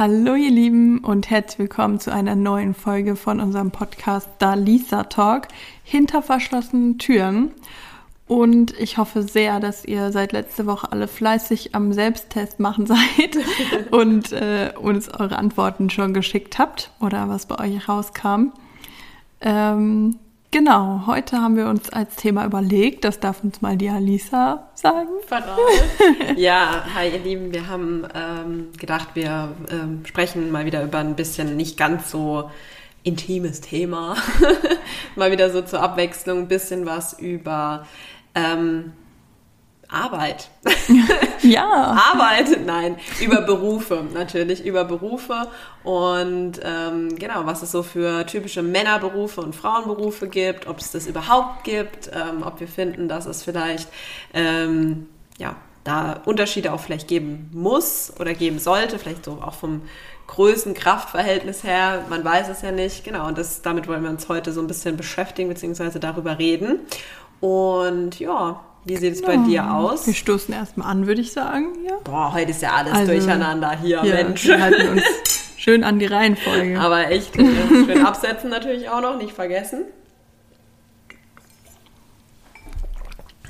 Hallo ihr Lieben und herzlich willkommen zu einer neuen Folge von unserem Podcast Da Lisa Talk hinter verschlossenen Türen. Und ich hoffe sehr, dass ihr seit letzter Woche alle fleißig am Selbsttest machen seid und äh, uns eure Antworten schon geschickt habt oder was bei euch rauskam. Ähm, Genau, heute haben wir uns als Thema überlegt, das darf uns mal die Alisa sagen. ja, hi ihr Lieben, wir haben ähm, gedacht, wir ähm, sprechen mal wieder über ein bisschen nicht ganz so intimes Thema. mal wieder so zur Abwechslung ein bisschen was über ähm, Arbeit. Ja. Arbeit, nein, über Berufe natürlich, über Berufe und ähm, genau, was es so für typische Männerberufe und Frauenberufe gibt, ob es das überhaupt gibt, ähm, ob wir finden, dass es vielleicht ähm, ja da Unterschiede auch vielleicht geben muss oder geben sollte, vielleicht so auch vom Größen-Kraftverhältnis her, man weiß es ja nicht, genau, und das, damit wollen wir uns heute so ein bisschen beschäftigen, beziehungsweise darüber reden. Und ja, wie sieht es bei dir aus? Wir stoßen erstmal an, würde ich sagen. Ja. Boah, heute ist ja alles also, durcheinander hier, ja, Mensch. Wir halten uns schön an die Reihenfolge. Aber echt, äh, schön absetzen natürlich auch noch, nicht vergessen.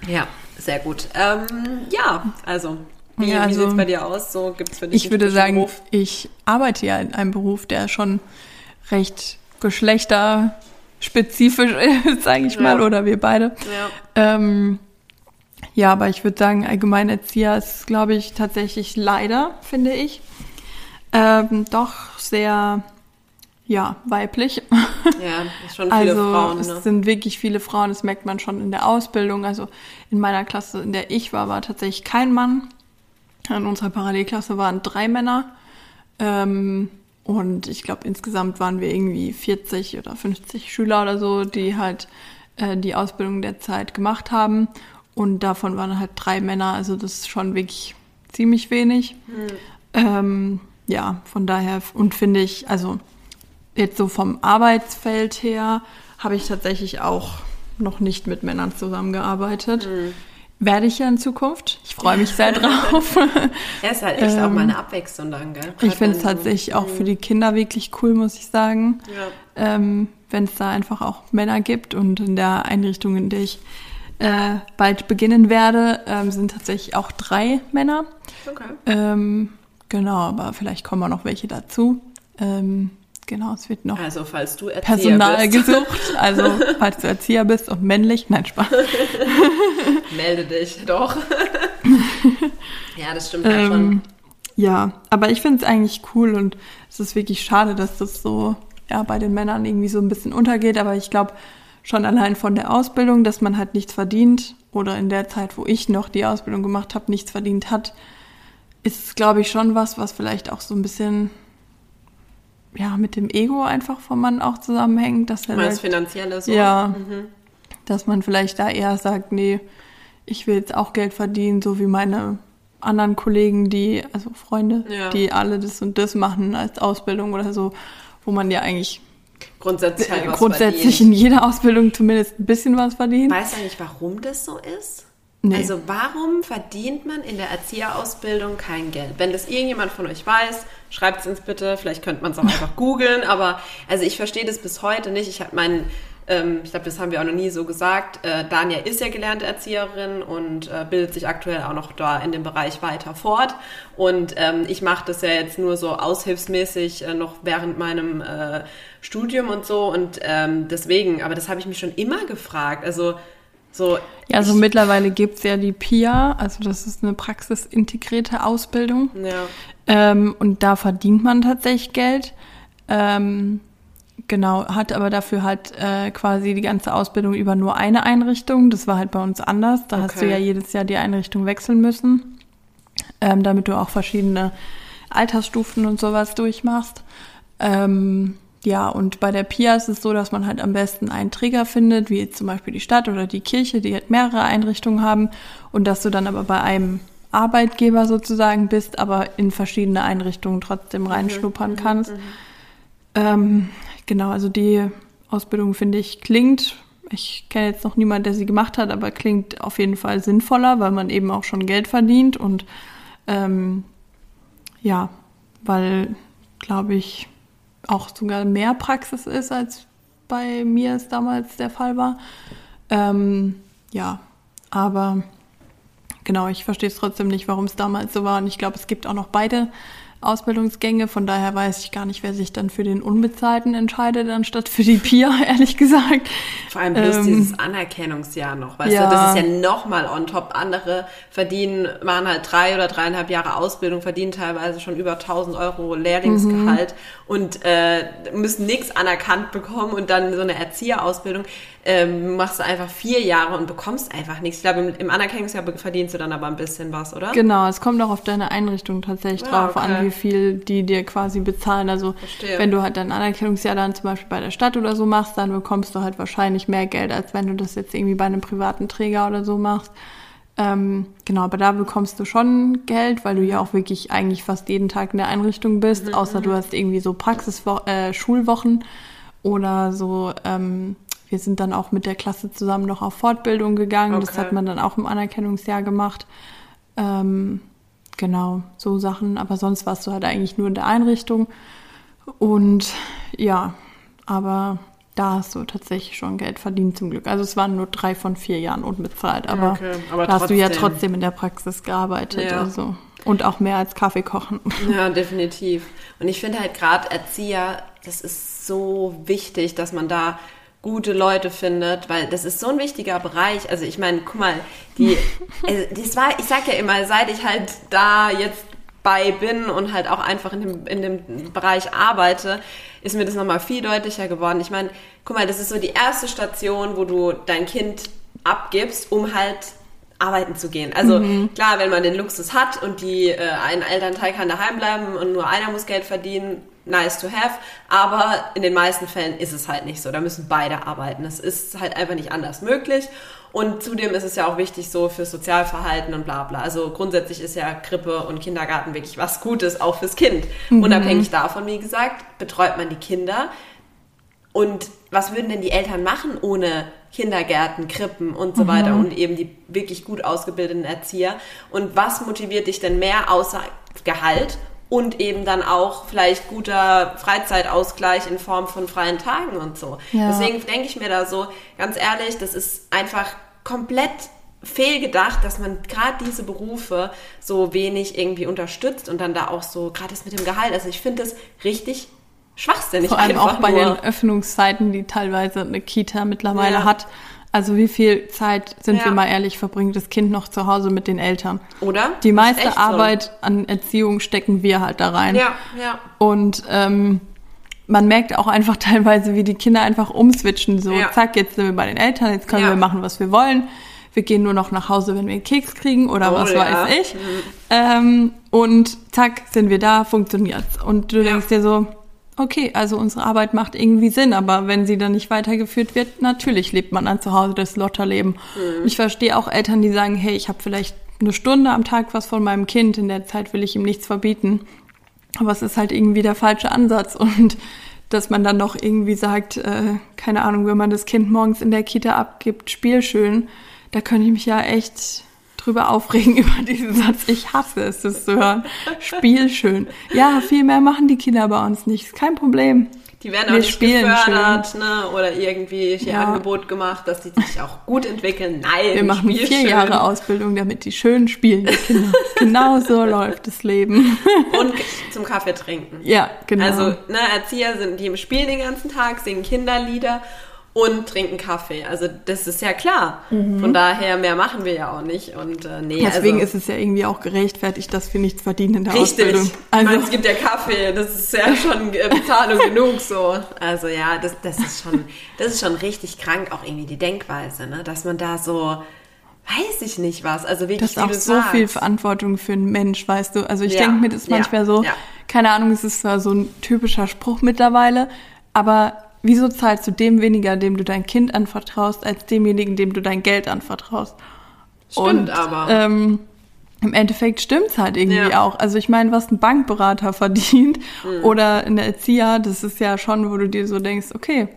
Ja, sehr gut. Ähm, ja, also wie, ja, also, wie sieht es bei dir aus? So gibt's für dich ich würde sagen, Beruf? ich arbeite ja in einem Beruf, der schon recht geschlechterspezifisch ist, sage ich mal, oder wir beide. Ja. Ähm, ja, aber ich würde sagen, Allgemeinerzieher ist, glaube ich, tatsächlich leider, finde ich, ähm, doch sehr, ja, weiblich. Ja, ist schon viele also, Frauen. Ne? Es sind wirklich viele Frauen, das merkt man schon in der Ausbildung. Also in meiner Klasse, in der ich war, war tatsächlich kein Mann. In unserer Parallelklasse waren drei Männer. Ähm, und ich glaube, insgesamt waren wir irgendwie 40 oder 50 Schüler oder so, die halt äh, die Ausbildung der Zeit gemacht haben. Und davon waren halt drei Männer, also das ist schon wirklich ziemlich wenig. Mhm. Ähm, ja, von daher, und finde ich, also jetzt so vom Arbeitsfeld her, habe ich tatsächlich auch noch nicht mit Männern zusammengearbeitet. Mhm. Werde ich ja in Zukunft. Ich freue mich sehr drauf. ja, ist halt echt ähm, auch mal eine Abwechslung dann, gell? ich finde es tatsächlich auch für die Kinder wirklich cool, muss ich sagen. Ja. Ähm, Wenn es da einfach auch Männer gibt und in der Einrichtung, in der ich äh, bald beginnen werde, ähm, sind tatsächlich auch drei Männer. Okay. Ähm, genau, aber vielleicht kommen auch noch welche dazu. Ähm, genau, es wird noch also, falls du Erzieher Personal bist. gesucht. Also falls du Erzieher bist und männlich, nein, Spaß. Melde dich doch. ja, das stimmt ja schon. Ähm, ja, aber ich finde es eigentlich cool und es ist wirklich schade, dass das so ja, bei den Männern irgendwie so ein bisschen untergeht. Aber ich glaube, schon allein von der Ausbildung, dass man halt nichts verdient oder in der Zeit, wo ich noch die Ausbildung gemacht habe, nichts verdient hat, ist, glaube ich, schon was, was vielleicht auch so ein bisschen ja mit dem Ego einfach vom Mann auch zusammenhängt. Dass er halt, finanzielle so. Ja, mhm. dass man vielleicht da eher sagt, nee, ich will jetzt auch Geld verdienen, so wie meine anderen Kollegen, die, also Freunde, ja. die alle das und das machen als Ausbildung oder so, wo man ja eigentlich grundsätzlich, halt grundsätzlich in jeder Ausbildung zumindest ein bisschen was verdient. Weißt du eigentlich, warum das so ist? Nee. Also warum verdient man in der Erzieherausbildung kein Geld? Wenn das irgendjemand von euch weiß, schreibt es uns bitte. Vielleicht könnte man es auch einfach googeln. Aber also ich verstehe das bis heute nicht. Ich habe meinen ähm, ich glaube, das haben wir auch noch nie so gesagt. Äh, Dania ist ja gelernte Erzieherin und äh, bildet sich aktuell auch noch da in dem Bereich weiter fort. Und ähm, ich mache das ja jetzt nur so aushilfsmäßig äh, noch während meinem äh, Studium und so. Und ähm, deswegen, aber das habe ich mich schon immer gefragt. Also so. Ja, also mittlerweile gibt's ja die PIA, also das ist eine praxisintegrierte Ausbildung. Ja. Ähm, und da verdient man tatsächlich Geld. Ähm, Genau, hat aber dafür halt äh, quasi die ganze Ausbildung über nur eine Einrichtung. Das war halt bei uns anders. Da okay. hast du ja jedes Jahr die Einrichtung wechseln müssen, ähm, damit du auch verschiedene Altersstufen und sowas durchmachst. Ähm, ja, und bei der PIA ist es so, dass man halt am besten einen Träger findet, wie jetzt zum Beispiel die Stadt oder die Kirche, die halt mehrere Einrichtungen haben und dass du dann aber bei einem Arbeitgeber sozusagen bist, aber in verschiedene Einrichtungen trotzdem reinschnuppern mhm, kannst. Mhm. Ähm, Genau, also die Ausbildung finde ich klingt, ich kenne jetzt noch niemanden, der sie gemacht hat, aber klingt auf jeden Fall sinnvoller, weil man eben auch schon Geld verdient und ähm, ja, weil glaube ich, auch sogar mehr Praxis ist, als bei mir es damals der Fall war. Ähm, ja, aber genau, ich verstehe es trotzdem nicht, warum es damals so war. Und ich glaube, es gibt auch noch beide Ausbildungsgänge. Von daher weiß ich gar nicht, wer sich dann für den Unbezahlten entscheidet, anstatt für die PIA, ehrlich gesagt. Vor allem bloß ähm, dieses Anerkennungsjahr noch, weißt ja. du, das ist ja nochmal on top. Andere verdienen, machen halt drei oder dreieinhalb Jahre Ausbildung, verdienen teilweise schon über 1000 Euro Lehrlingsgehalt mhm. und äh, müssen nichts anerkannt bekommen und dann so eine Erzieherausbildung ähm, machst du einfach vier Jahre und bekommst einfach nichts. Ich glaube, im, im, Anerkennungsjahr verdienst du dann aber ein bisschen was, oder? Genau, es kommt auch auf deine Einrichtung tatsächlich ja, drauf okay. an, wie viel die dir quasi bezahlen. Also Verstehe. wenn du halt dein Anerkennungsjahr dann zum Beispiel bei der Stadt oder so machst, dann bekommst du halt wahrscheinlich mehr Geld, als wenn du das jetzt irgendwie bei einem privaten Träger oder so machst. Ähm, genau, aber da bekommst du schon Geld, weil du ja auch wirklich eigentlich fast jeden Tag in der Einrichtung bist, mhm. außer du hast irgendwie so Praxis-Schulwochen äh, oder so ähm, wir sind dann auch mit der Klasse zusammen noch auf Fortbildung gegangen. Okay. Das hat man dann auch im Anerkennungsjahr gemacht. Ähm, genau, so Sachen. Aber sonst warst du halt eigentlich nur in der Einrichtung. Und ja, aber da hast du tatsächlich schon Geld verdient zum Glück. Also es waren nur drei von vier Jahren unbezahlt, aber, okay, aber da hast du ja trotzdem in der Praxis gearbeitet. Ja. Also. Und auch mehr als Kaffee kochen. Ja, definitiv. Und ich finde halt gerade Erzieher, das ist so wichtig, dass man da gute Leute findet, weil das ist so ein wichtiger Bereich. Also ich meine, guck mal, die, also das war, ich sag ja immer, seit ich halt da jetzt bei bin und halt auch einfach in dem, in dem Bereich arbeite, ist mir das nochmal viel deutlicher geworden. Ich meine, guck mal, das ist so die erste Station, wo du dein Kind abgibst, um halt arbeiten zu gehen. Also mhm. klar, wenn man den Luxus hat und die äh, ein Elternteil kann daheim bleiben und nur einer muss Geld verdienen, nice to have, aber in den meisten Fällen ist es halt nicht so. Da müssen beide arbeiten. Es ist halt einfach nicht anders möglich. Und zudem ist es ja auch wichtig so fürs Sozialverhalten und bla bla. Also grundsätzlich ist ja Krippe und Kindergarten wirklich was Gutes, auch fürs Kind. Mhm. Unabhängig davon, wie gesagt, betreut man die Kinder. Und was würden denn die Eltern machen ohne Kindergärten, Krippen und so mhm. weiter und eben die wirklich gut ausgebildeten Erzieher? Und was motiviert dich denn mehr außer Gehalt und eben dann auch vielleicht guter Freizeitausgleich in Form von freien Tagen und so. Ja. Deswegen denke ich mir da so, ganz ehrlich, das ist einfach komplett fehlgedacht, dass man gerade diese Berufe so wenig irgendwie unterstützt und dann da auch so, gerade das mit dem Gehalt, also ich finde das richtig schwachsinnig. Vor allem auch bei nur. den Öffnungszeiten, die teilweise eine Kita mittlerweile ja. hat. Also wie viel Zeit, sind ja. wir mal ehrlich, verbringt das Kind noch zu Hause mit den Eltern? Oder? Die meiste Arbeit so. an Erziehung stecken wir halt da rein. Ja, ja. Und ähm, man merkt auch einfach teilweise, wie die Kinder einfach umswitchen. So, ja. zack, jetzt sind wir bei den Eltern, jetzt können ja. wir machen, was wir wollen. Wir gehen nur noch nach Hause, wenn wir einen Keks kriegen oder oh, was weiß ich. Mhm. Ähm, und zack, sind wir da, funktioniert's. Und du denkst dir so, okay, also unsere Arbeit macht irgendwie Sinn, aber wenn sie dann nicht weitergeführt wird, natürlich lebt man dann zu Hause das Lotterleben. Mhm. Ich verstehe auch Eltern, die sagen, hey, ich habe vielleicht eine Stunde am Tag was von meinem Kind, in der Zeit will ich ihm nichts verbieten. Aber es ist halt irgendwie der falsche Ansatz und dass man dann noch irgendwie sagt, äh, keine Ahnung, wenn man das Kind morgens in der Kita abgibt, spiel schön, da könnte ich mich ja echt drüber aufregen über diesen Satz. Ich hasse es, das zu hören. Spiel schön. Ja, viel mehr machen die Kinder bei uns nicht. Ist kein Problem. Die werden auch Wir nicht gefördert ne? oder irgendwie hier ja. Angebot gemacht, dass die sich auch gut entwickeln. Nein, Wir machen vier schön. Jahre Ausbildung, damit die schön spielen, die Kinder. genau so läuft das Leben. Und zum Kaffee trinken. Ja, genau. Also ne, Erzieher sind, die spielen den ganzen Tag, singen Kinderlieder und trinken Kaffee. Also das ist ja klar. Mhm. Von daher mehr machen wir ja auch nicht. Und äh, nee, deswegen also, ist es ja irgendwie auch gerechtfertigt, dass wir nichts verdienen in der richtig. Ausbildung. Also meine, es gibt ja Kaffee, das ist ja schon äh, Bezahlung genug so. Also ja, das, das ist schon, das ist schon richtig krank auch irgendwie die Denkweise, ne, dass man da so weiß ich nicht was. Also wirklich, das ist auch so sagst. viel Verantwortung für einen Mensch, weißt du. Also ich ja, denke mir das manchmal ja, so, ja. keine Ahnung, es ist zwar so ein typischer Spruch mittlerweile, aber wieso zahlst du dem weniger, dem du dein Kind anvertraust, als demjenigen, dem du dein Geld anvertraust? Stimmt Und, aber. Ähm, im Endeffekt stimmt's halt irgendwie ja. auch. Also ich meine, was ein Bankberater verdient mhm. oder eine Erzieher, das ist ja schon, wo du dir so denkst, okay,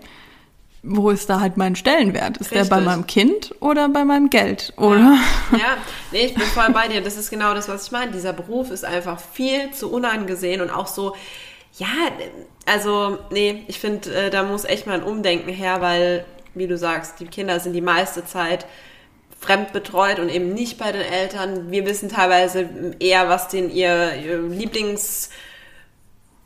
wo ist da halt mein Stellenwert? Ist Richtig. der bei meinem Kind oder bei meinem Geld, oder? Ja. ja, nee, ich bin voll bei dir. Das ist genau das, was ich meine. Dieser Beruf ist einfach viel zu unangesehen und auch so, Ja, also, nee, ich finde, äh, da muss echt mal ein Umdenken her, weil, wie du sagst, die Kinder sind die meiste Zeit fremd betreut und eben nicht bei den Eltern. Wir wissen teilweise eher, was denn ihr, ihr Lieblings-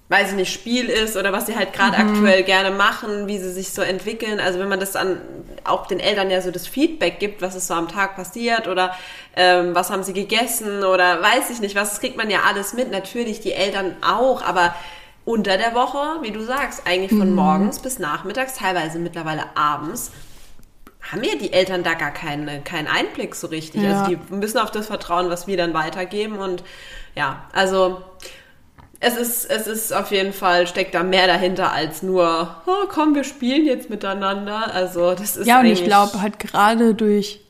weiß ich nicht, Spiel ist oder was sie halt gerade mhm. aktuell gerne machen, wie sie sich so entwickeln. Also wenn man das an auch den Eltern ja so das Feedback gibt, was ist so am Tag passiert oder ähm, was haben sie gegessen oder weiß ich nicht, was, das kriegt man ja alles mit. Natürlich die Eltern auch, aber unter der Woche, wie du sagst, eigentlich von mhm. morgens bis nachmittags, teilweise mittlerweile abends, haben ja die Eltern da gar keinen, keinen Einblick so richtig. Ja. Also die müssen auf das vertrauen, was wir dann weitergeben. Und ja, also es ist, es ist auf jeden Fall, steckt da mehr dahinter als nur, oh, komm, wir spielen jetzt miteinander. Also das ist. Ja, und ich glaube halt gerade durch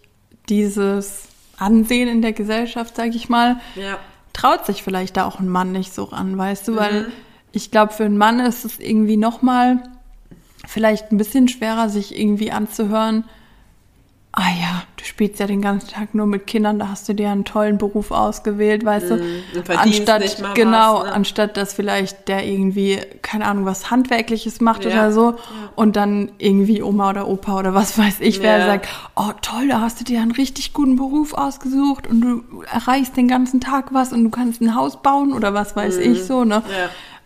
dieses Ansehen in der Gesellschaft, sage ich mal, ja. traut sich vielleicht da auch ein Mann nicht so ran, weißt du, mhm. weil ich glaube, für einen Mann ist es irgendwie nochmal vielleicht ein bisschen schwerer, sich irgendwie anzuhören, ah ja, du spielst ja den ganzen Tag nur mit Kindern, da hast du dir einen tollen Beruf ausgewählt, weißt mm, du, anstatt genau, was, ne? anstatt dass vielleicht der irgendwie keine Ahnung was handwerkliches macht ja, oder so ja. und dann irgendwie Oma oder Opa oder was weiß ich, wer ja. sagt, oh toll, da hast du dir einen richtig guten Beruf ausgesucht und du erreichst den ganzen Tag was und du kannst ein Haus bauen oder was weiß mm, ich so, ne?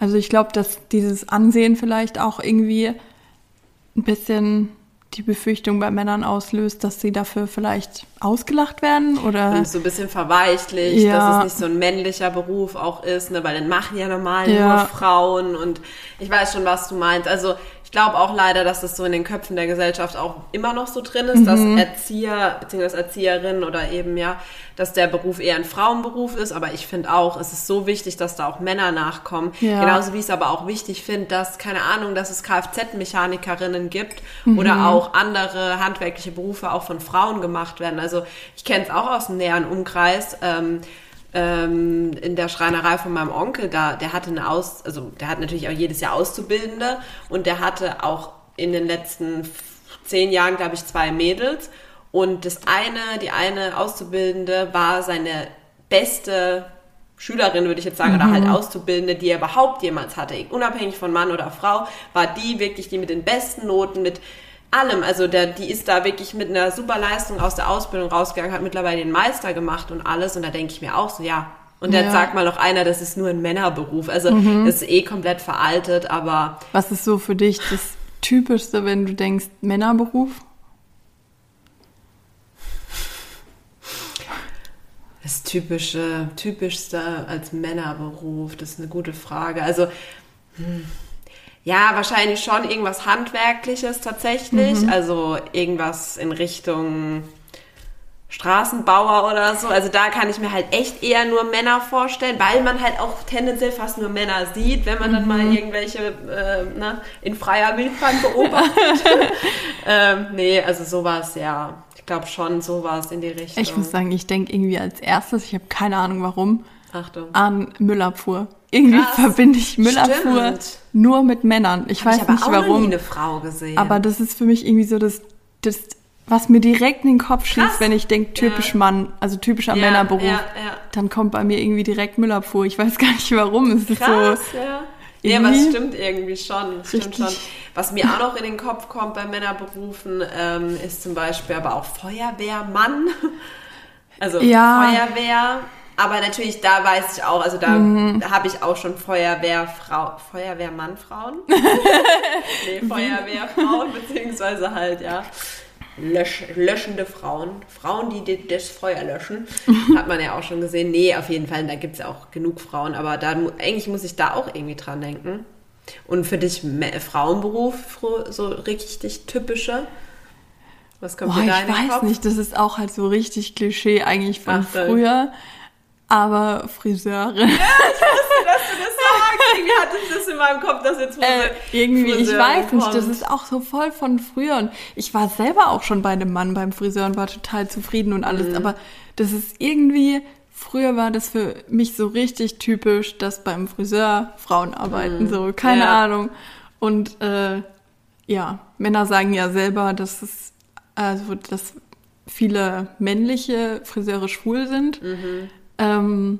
Also ich glaube, dass dieses Ansehen vielleicht auch irgendwie ein bisschen die Befürchtung bei Männern auslöst, dass sie dafür vielleicht ausgelacht werden oder und so ein bisschen verweichlicht, ja. dass es nicht so ein männlicher Beruf auch ist, ne, weil dann machen ja normal ja. nur Frauen und ich weiß schon, was du meinst. Also ich glaube auch leider, dass das so in den Köpfen der Gesellschaft auch immer noch so drin ist, mhm. dass Erzieher bzw. Erzieherinnen oder eben ja, dass der Beruf eher ein Frauenberuf ist. Aber ich finde auch, es ist so wichtig, dass da auch Männer nachkommen. Ja. Genauso wie ich es aber auch wichtig finde, dass, keine Ahnung, dass es Kfz-Mechanikerinnen gibt mhm. oder auch andere handwerkliche Berufe auch von Frauen gemacht werden. Also ich kenne es auch aus dem näheren Umkreis. Ähm, ähm, in der Schreinerei von meinem Onkel, da, der hatte eine Aus, also der hat natürlich auch jedes Jahr Auszubildende und der hatte auch in den letzten zehn Jahren, glaube ich, zwei Mädels. Und das eine, die eine Auszubildende war seine beste Schülerin, würde ich jetzt sagen, mhm. oder halt mhm. Auszubildende, die er überhaupt jemals hatte, unabhängig von Mann oder Frau, war die wirklich die mit den besten Noten, mit allem. Also der, die ist da wirklich mit einer super Leistung aus der Ausbildung rausgegangen, hat mittlerweile den Meister gemacht und alles. Und da denke ich mir auch so, ja. Und dann ja. sagt mal noch einer, das ist nur ein Männerberuf. Also mhm. das ist eh komplett veraltet, aber. Was ist so für dich das Typischste, wenn du denkst, Männerberuf? Das typische, typischste als Männerberuf, das ist eine gute Frage. Also, hm ja, wahrscheinlich schon irgendwas Handwerkliches tatsächlich. Mhm. Also irgendwas in Richtung Straßenbauer oder so. Also da kann ich mir halt echt eher nur Männer vorstellen, weil man halt auch tendenziell fast nur Männer sieht, wenn man mhm. dann mal mhm. irgendwelche äh, ne, in freier Wildbahn beobachtet. ähm, nee, also sowas, ja. Ich glaube schon sowas in die Richtung. Ich muss sagen, ich denke irgendwie als erstes, ich habe keine Ahnung warum, Achtung. an Müllabfuhr. Irgendwie Krass. verbinde ich Müllabfuhr Stimmt. nur mit Männern. Ich Hab weiß ich aber nicht auch warum. Nie eine Frau gesehen. Aber das ist für mich irgendwie so das, das was mir direkt in den Kopf schießt, wenn ich denke, typisch ja. Mann, also typischer ja, Männerberuf, ja, dann kommt bei mir irgendwie direkt Müllabfuhr. Ich weiß gar nicht warum. Es ist Krass, so. Ja. Ja, aber es stimmt irgendwie schon. Stimmt schon. Was mir auch noch in den Kopf kommt bei Männerberufen, ähm, ist zum Beispiel aber auch Feuerwehrmann. Also Feuerwehr aber natürlich, da weiß ich auch, also da mhm. habe ich auch schon Feuerwehrfrau, Feuerwehrmannfrauen. nee, Feuerwehrfrauen, beziehungsweise halt, ja, lösch, löschende Frauen. Frauen, die das Feuer löschen. Hat man ja auch schon gesehen. Nee, auf jeden Fall, da gibt es ja auch genug Frauen, aber da, eigentlich muss ich da auch irgendwie dran denken. Und für dich Frauenberuf, so richtig typische? Was kommt Boah, dir da Ich weiß Kopf? nicht, das ist auch halt so richtig Klischee eigentlich von Ach, früher aber Friseurin. Ja, ich wusste, dass du das sagst. Irgendwie hatte ich das in meinem Kopf, dass jetzt äh, Irgendwie, Friseurin ich weiß nicht, das ist auch so voll von früher. Und ich war selber auch schon bei einem Mann beim Friseur und war total zufrieden und alles. Mhm. Aber das ist irgendwie, früher war das für mich so richtig typisch, dass beim Friseur Frauen arbeiten. Mhm. So, keine ja. Ahnung. Und äh, ja, Männer sagen ja selber, dass es, also dass viele männliche Friseure schwul sind. Mhm. Ähm,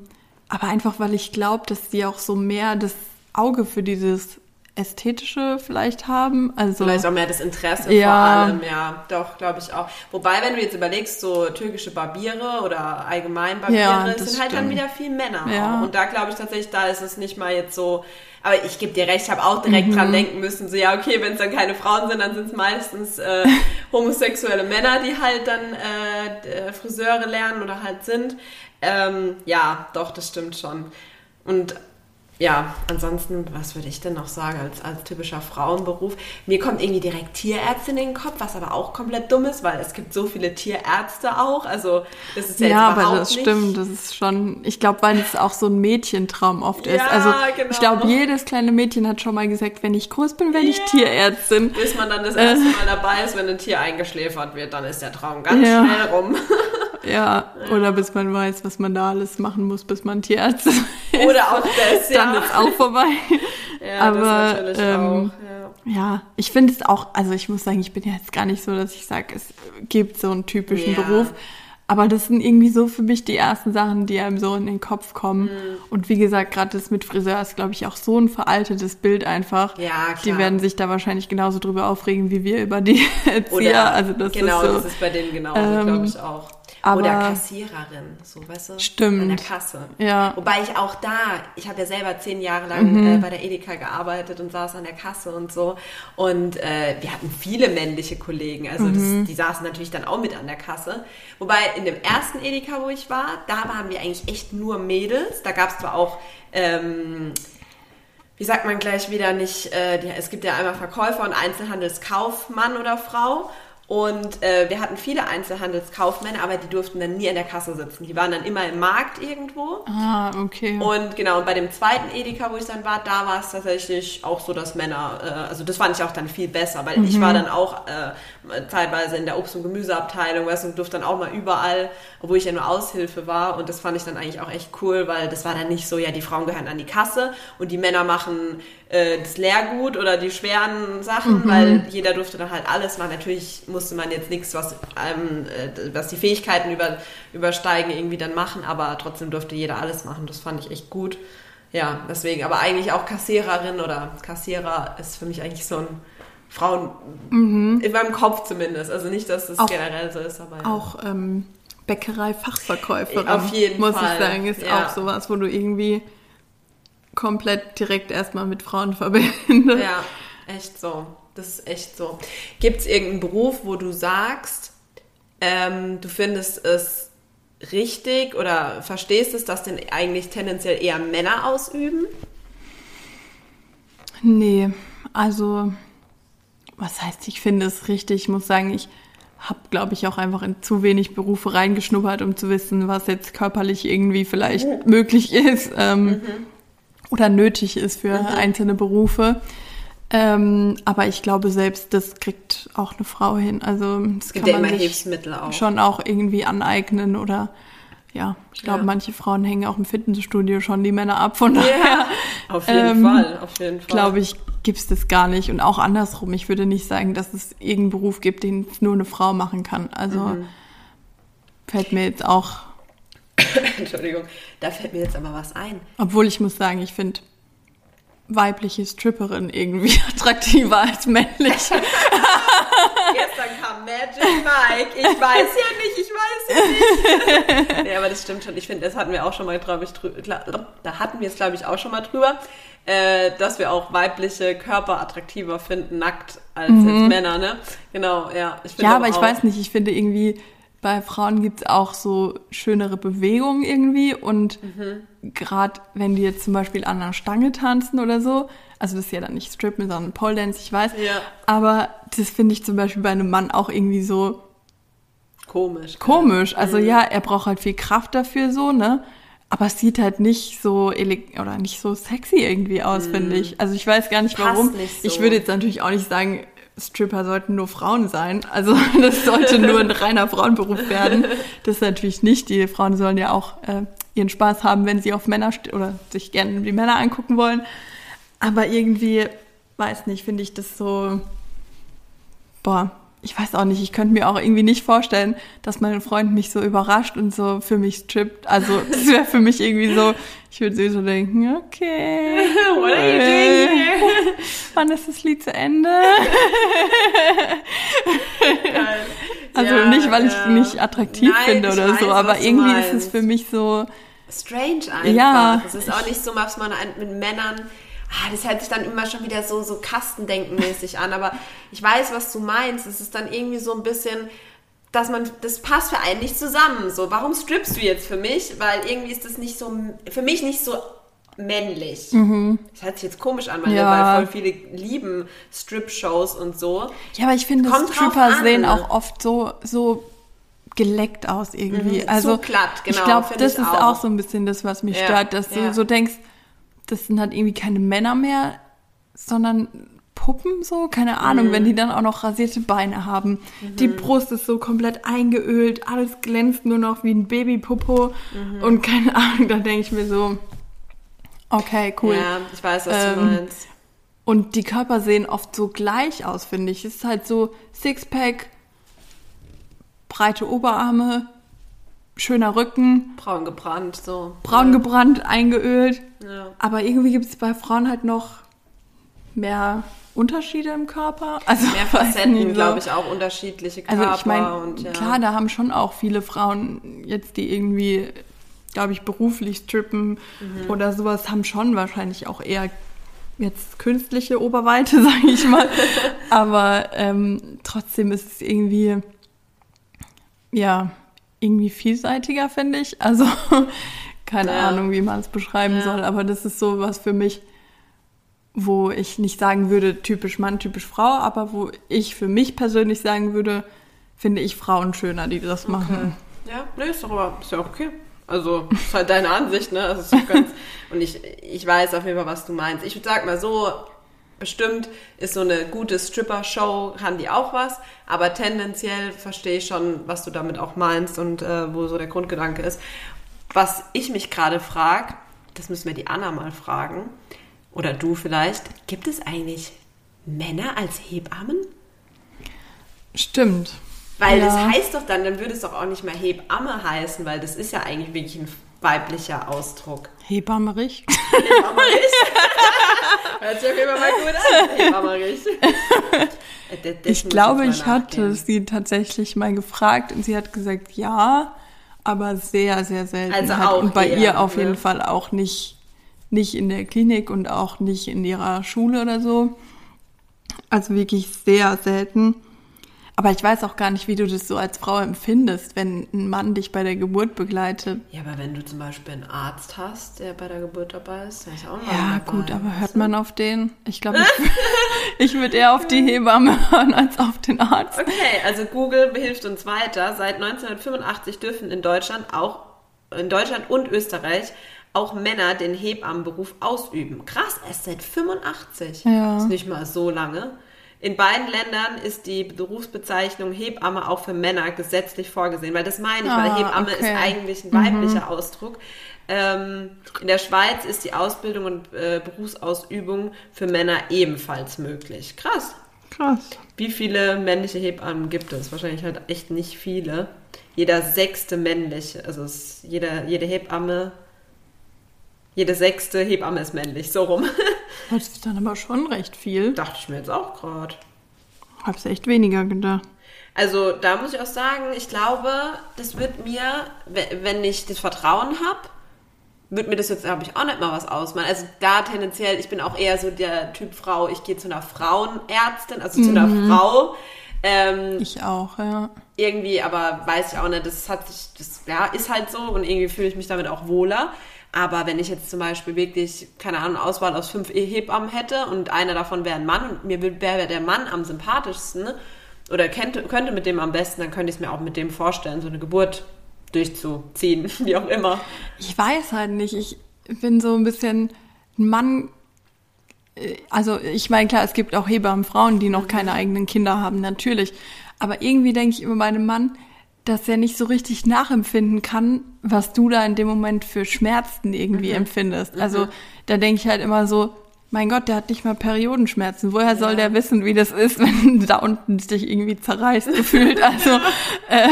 aber einfach, weil ich glaube, dass die auch so mehr das Auge für dieses Ästhetische vielleicht haben. Also, vielleicht auch mehr das Interesse ja. vor allem, ja, doch, glaube ich auch. Wobei, wenn du jetzt überlegst, so türkische Barbiere oder allgemein Barbiere, ja, sind stimmt. halt dann wieder viel Männer. Ja. Und da glaube ich tatsächlich, da ist es nicht mal jetzt so, aber ich gebe dir recht, ich habe auch direkt mhm. dran denken müssen, so ja, okay, wenn es dann keine Frauen sind, dann sind es meistens äh, homosexuelle Männer, die halt dann äh, Friseure lernen oder halt sind. Ähm, ja, doch, das stimmt schon. Und ja, ansonsten, was würde ich denn noch sagen als, als typischer Frauenberuf? Mir kommt irgendwie direkt Tierärztin in den Kopf, was aber auch komplett dumm ist, weil es gibt so viele Tierärzte auch. Also das ist ja, ja jetzt aber das nicht stimmt, das ist schon, ich glaube, weil es auch so ein Mädchentraum oft ist. Ja, also genau. ich glaube, jedes kleine Mädchen hat schon mal gesagt, wenn ich groß bin, werde ich yeah. Tierärztin. Bis man dann das erste Mal dabei ist, wenn ein Tier eingeschläfert wird, dann ist der Traum ganz ja. schnell rum. Ja, oder bis man weiß, was man da alles machen muss, bis man Tierarzt ist. Oder auch das, ja. Dann ist auch vorbei. Ja, Aber, das natürlich ähm, auch. Ja, ja ich finde es auch, also ich muss sagen, ich bin jetzt gar nicht so, dass ich sage, es gibt so einen typischen ja. Beruf. Aber das sind irgendwie so für mich die ersten Sachen, die einem so in den Kopf kommen. Mhm. Und wie gesagt, gerade das mit Friseur ist, glaube ich, auch so ein veraltetes Bild einfach. Ja, klar. Die werden sich da wahrscheinlich genauso drüber aufregen wie wir über die Erzieher. Oder, also das genau, ist so, das ist bei denen genauso, ähm, glaube ich auch. Aber Oder Kassiererin, so weißt du? Stimmt. An der Kasse. Ja. Wobei ich auch da, ich habe ja selber zehn Jahre lang mhm. äh, bei der Edeka gearbeitet und saß an der Kasse und so. Und äh, wir hatten viele männliche Kollegen. Also mhm. das, die saßen natürlich dann auch mit an der Kasse. Wobei in dem ersten Edeka, wo ich war, da waren wir eigentlich echt nur Mädels. Da gab es zwar auch ähm, wie sagt man gleich wieder nicht, äh, die, es gibt ja einmal Verkäufer und Einzelhandelskaufmann oder Frau. Und äh, wir hatten viele Einzelhandelskaufmänner, aber die durften dann nie in der Kasse sitzen. Die waren dann immer im Markt irgendwo. Ah, okay. Und genau, und bei dem zweiten Edeka, wo ich dann war, da war es tatsächlich auch so, dass Männer, äh, also das fand ich auch dann viel besser, weil mhm. ich war dann auch äh, teilweise in der Obst- und Gemüseabteilung, weißt du, und durfte dann auch mal überall, obwohl ich ja nur Aushilfe war. Und das fand ich dann eigentlich auch echt cool, weil das war dann nicht so, ja, die Frauen gehören an die Kasse und die Männer machen äh, das Lehrgut oder die schweren Sachen, mhm. weil jeder durfte dann halt alles machen. Natürlich musste man jetzt nichts, was, ähm, äh, was die Fähigkeiten über, übersteigen, irgendwie dann machen, aber trotzdem durfte jeder alles machen. Das fand ich echt gut. Ja, deswegen, aber eigentlich auch Kassiererin oder Kassierer ist für mich eigentlich so ein Frauen, mhm. in meinem Kopf zumindest. Also nicht, dass das auch, generell so ist, aber ja. Auch ähm, Bäckerei-Fachverkäuferin, Auf jeden muss Fall. ich sagen, ist ja. auch sowas, wo du irgendwie komplett direkt erstmal mit Frauen verbinde. Ja, echt so. Das ist echt so. Gibt es irgendeinen Beruf, wo du sagst, ähm, du findest es richtig oder verstehst es, dass den eigentlich tendenziell eher Männer ausüben? Nee, also was heißt, ich finde es richtig. Ich muss sagen, ich habe, glaube ich, auch einfach in zu wenig Berufe reingeschnuppert, um zu wissen, was jetzt körperlich irgendwie vielleicht mhm. möglich ist. Ähm, mhm oder nötig ist für mhm. einzelne Berufe. Ähm, aber ich glaube, selbst das kriegt auch eine Frau hin. Also das kann man sich auch. schon auch irgendwie aneignen oder ja, ich glaube, ja. manche Frauen hängen auch im Fitnessstudio schon die Männer ab. Von daher, ja, auf jeden ähm, Fall, auf jeden Fall. Glaube ich, gibt's das gar nicht. Und auch andersrum. Ich würde nicht sagen, dass es irgendeinen Beruf gibt, den nur eine Frau machen kann. Also mhm. fällt mir jetzt auch Entschuldigung, da fällt mir jetzt aber was ein. Obwohl ich muss sagen, ich finde weibliche Stripperin irgendwie attraktiver als männlich. Gestern kam Magic Mike. Ich weiß ja nicht, ich weiß ja nicht. nee, aber das stimmt schon. Ich finde, das hatten wir auch schon mal, glaube ich, drüber. Da hatten wir es, glaube ich, auch schon mal drüber, äh, dass wir auch weibliche Körper attraktiver finden, nackt, als mhm. jetzt Männer, ne? Genau, ja. Ich ja, aber ich weiß nicht, ich finde irgendwie bei Frauen gibt es auch so schönere Bewegungen irgendwie und mhm. gerade wenn die jetzt zum Beispiel an einer Stange tanzen oder so, also das ist ja dann nicht Strippen, sondern Pole Dance, ich weiß, ja. aber das finde ich zum Beispiel bei einem Mann auch irgendwie so komisch. Komisch, also mhm. ja, er braucht halt viel Kraft dafür so, ne? Aber es sieht halt nicht so oder nicht so sexy irgendwie aus, mhm. finde ich. Also ich weiß gar nicht Passt warum. Nicht so. Ich würde jetzt natürlich auch nicht sagen, Stripper sollten nur Frauen sein. Also das sollte nur ein reiner Frauenberuf werden. Das ist natürlich nicht. Die Frauen sollen ja auch äh, ihren Spaß haben, wenn sie auf Männer oder sich gerne die Männer angucken wollen. Aber irgendwie, weiß nicht, finde ich das so, boah, ich weiß auch nicht, ich könnte mir auch irgendwie nicht vorstellen, dass mein Freund mich so überrascht und so für mich strippt. Also das wäre für mich irgendwie so, ich würde so denken, okay. What are you doing here? Wann ist das Lied zu Ende? also ja, nicht, weil ich ja. nicht attraktiv Nein, finde oder weiß, so, aber irgendwie ist es für mich so strange einfach. Ja. Es ist auch nicht so, was man mit Männern ah, das hört sich dann immer schon wieder so, so Kastendenkenmäßig an, aber ich weiß, was du meinst. Es ist dann irgendwie so ein bisschen, dass man, das passt für einen nicht zusammen. So, warum strippst du jetzt für mich? Weil irgendwie ist das nicht so, für mich nicht so männlich. Mhm. Das hört sich jetzt komisch an, weil, ja. voll viele lieben Strip-Shows und so. Ja, aber ich finde, Stripper sehen auch oft so, so geleckt aus irgendwie. Mhm, also, glatt, genau. Ich glaube, das ich ist auch. auch. so ein bisschen das, was mich ja, stört, dass ja. du so denkst, das sind halt irgendwie keine Männer mehr, sondern Puppen so, keine Ahnung, mhm. wenn die dann auch noch rasierte Beine haben. Mhm. Die Brust ist so komplett eingeölt, alles glänzt nur noch wie ein Babypopo mhm. und keine Ahnung, da denke ich mir so, okay, cool. Ja, ich weiß, was ähm, du meinst. Und die Körper sehen oft so gleich aus, finde ich. Es ist halt so Sixpack, breite Oberarme, schöner Rücken. Braun gebrannt, so. Braun gebrannt, eingeölt. Ja. Aber irgendwie gibt es bei Frauen halt noch mehr Unterschiede im Körper. Also mehr Facetten, glaube ich, auch unterschiedliche Körper. Also ich meine, ja. klar, da haben schon auch viele Frauen jetzt, die irgendwie, glaube ich, beruflich strippen mhm. oder sowas, haben schon wahrscheinlich auch eher jetzt künstliche Oberweite, sage ich mal. Aber ähm, trotzdem ist es irgendwie, ja, irgendwie vielseitiger, finde ich. Also keine ja. Ahnung, wie man es beschreiben ja. soll, aber das ist so was für mich, wo ich nicht sagen würde, typisch Mann, typisch Frau, aber wo ich für mich persönlich sagen würde, finde ich Frauen schöner, die das okay. machen. Ja, nee, ist doch aber ist ja okay. Also, ist halt deine Ansicht, ne? Also, ganz, und ich, ich weiß auf jeden Fall, was du meinst. Ich würde sagen mal so, bestimmt ist so eine gute Stripper-Show, kann die auch was, aber tendenziell verstehe ich schon, was du damit auch meinst und äh, wo so der Grundgedanke ist. Was ich mich gerade frage, das müssen wir die Anna mal fragen, oder du vielleicht, gibt es eigentlich Männer als Hebammen? Stimmt. Weil ja. das heißt doch dann, dann würde es doch auch nicht mehr Hebamme heißen, weil das ist ja eigentlich wirklich ein weiblicher Ausdruck. Hebammerich. Hebammerich. Hört sich auf jeden Fall mal gut an. Hebammerich. Äh, ich glaube, ich hatte sie tatsächlich mal gefragt und sie hat gesagt, ja, aber sehr, sehr selten. Also auch und bei eher, ihr auf ne? jeden Fall auch nicht, nicht in der Klinik und auch nicht in ihrer Schule oder so. Also wirklich sehr selten. Aber ich weiß auch gar nicht, wie du das so als Frau empfindest, wenn ein Mann dich bei der Geburt begleitet. Ja, aber wenn du zum Beispiel einen Arzt hast, der bei der Geburt dabei ist, dann ist auch noch Ja, dabei, gut, aber hört man auf den? Ich glaube, ich, ich würde eher auf die Hebamme hören als auf den Arzt. Okay, also Google hilft uns weiter. Seit 1985 dürfen in Deutschland auch in Deutschland und Österreich auch Männer den Hebammenberuf ausüben. Krass, erst seit 85. Ja. Ist nicht mal so lange. In beiden Ländern ist die Berufsbezeichnung Hebamme auch für Männer gesetzlich vorgesehen, weil das meine ich, ah, weil Hebamme okay. ist eigentlich ein weiblicher mhm. Ausdruck. Ähm, in der Schweiz ist die Ausbildung und äh, Berufsausübung für Männer ebenfalls möglich. Krass. Krass. Wie viele männliche Hebammen gibt es? Wahrscheinlich halt echt nicht viele. Jeder sechste männliche, also jeder, jede Hebamme, jede sechste Hebamme ist männlich, so rum. Das ist dann aber schon recht viel. Dachte ich mir jetzt auch gerade. Hab's echt weniger gedacht. Also da muss ich auch sagen, ich glaube, das wird mir, wenn ich das Vertrauen habe, wird mir das jetzt, glaube ich, auch nicht mal was ausmachen. Also da tendenziell, ich bin auch eher so der Typ Frau, ich gehe zu einer Frauenärztin, also zu einer mhm. Frau. Ähm, ich auch, ja. Irgendwie, aber weiß ich auch nicht, das hat sich, das ja, ist halt so und irgendwie fühle ich mich damit auch wohler. Aber wenn ich jetzt zum Beispiel wirklich, keine Ahnung, Auswahl aus fünf Hebammen hätte und einer davon wäre ein Mann und mir wäre der Mann am sympathischsten oder könnte, könnte mit dem am besten, dann könnte ich es mir auch mit dem vorstellen, so eine Geburt durchzuziehen, wie auch immer. Ich weiß halt nicht. Ich bin so ein bisschen ein Mann. Äh, also ich meine, klar, es gibt auch Hebammenfrauen, die noch mhm. keine eigenen Kinder haben, natürlich. Aber irgendwie denke ich über meinen Mann, dass er nicht so richtig nachempfinden kann, was du da in dem Moment für Schmerzen irgendwie mhm. empfindest. Also mhm. da denke ich halt immer so, mein Gott, der hat nicht mal Periodenschmerzen. Woher ja. soll der wissen, wie das ist, wenn da unten sich irgendwie zerreißt gefühlt? Also äh,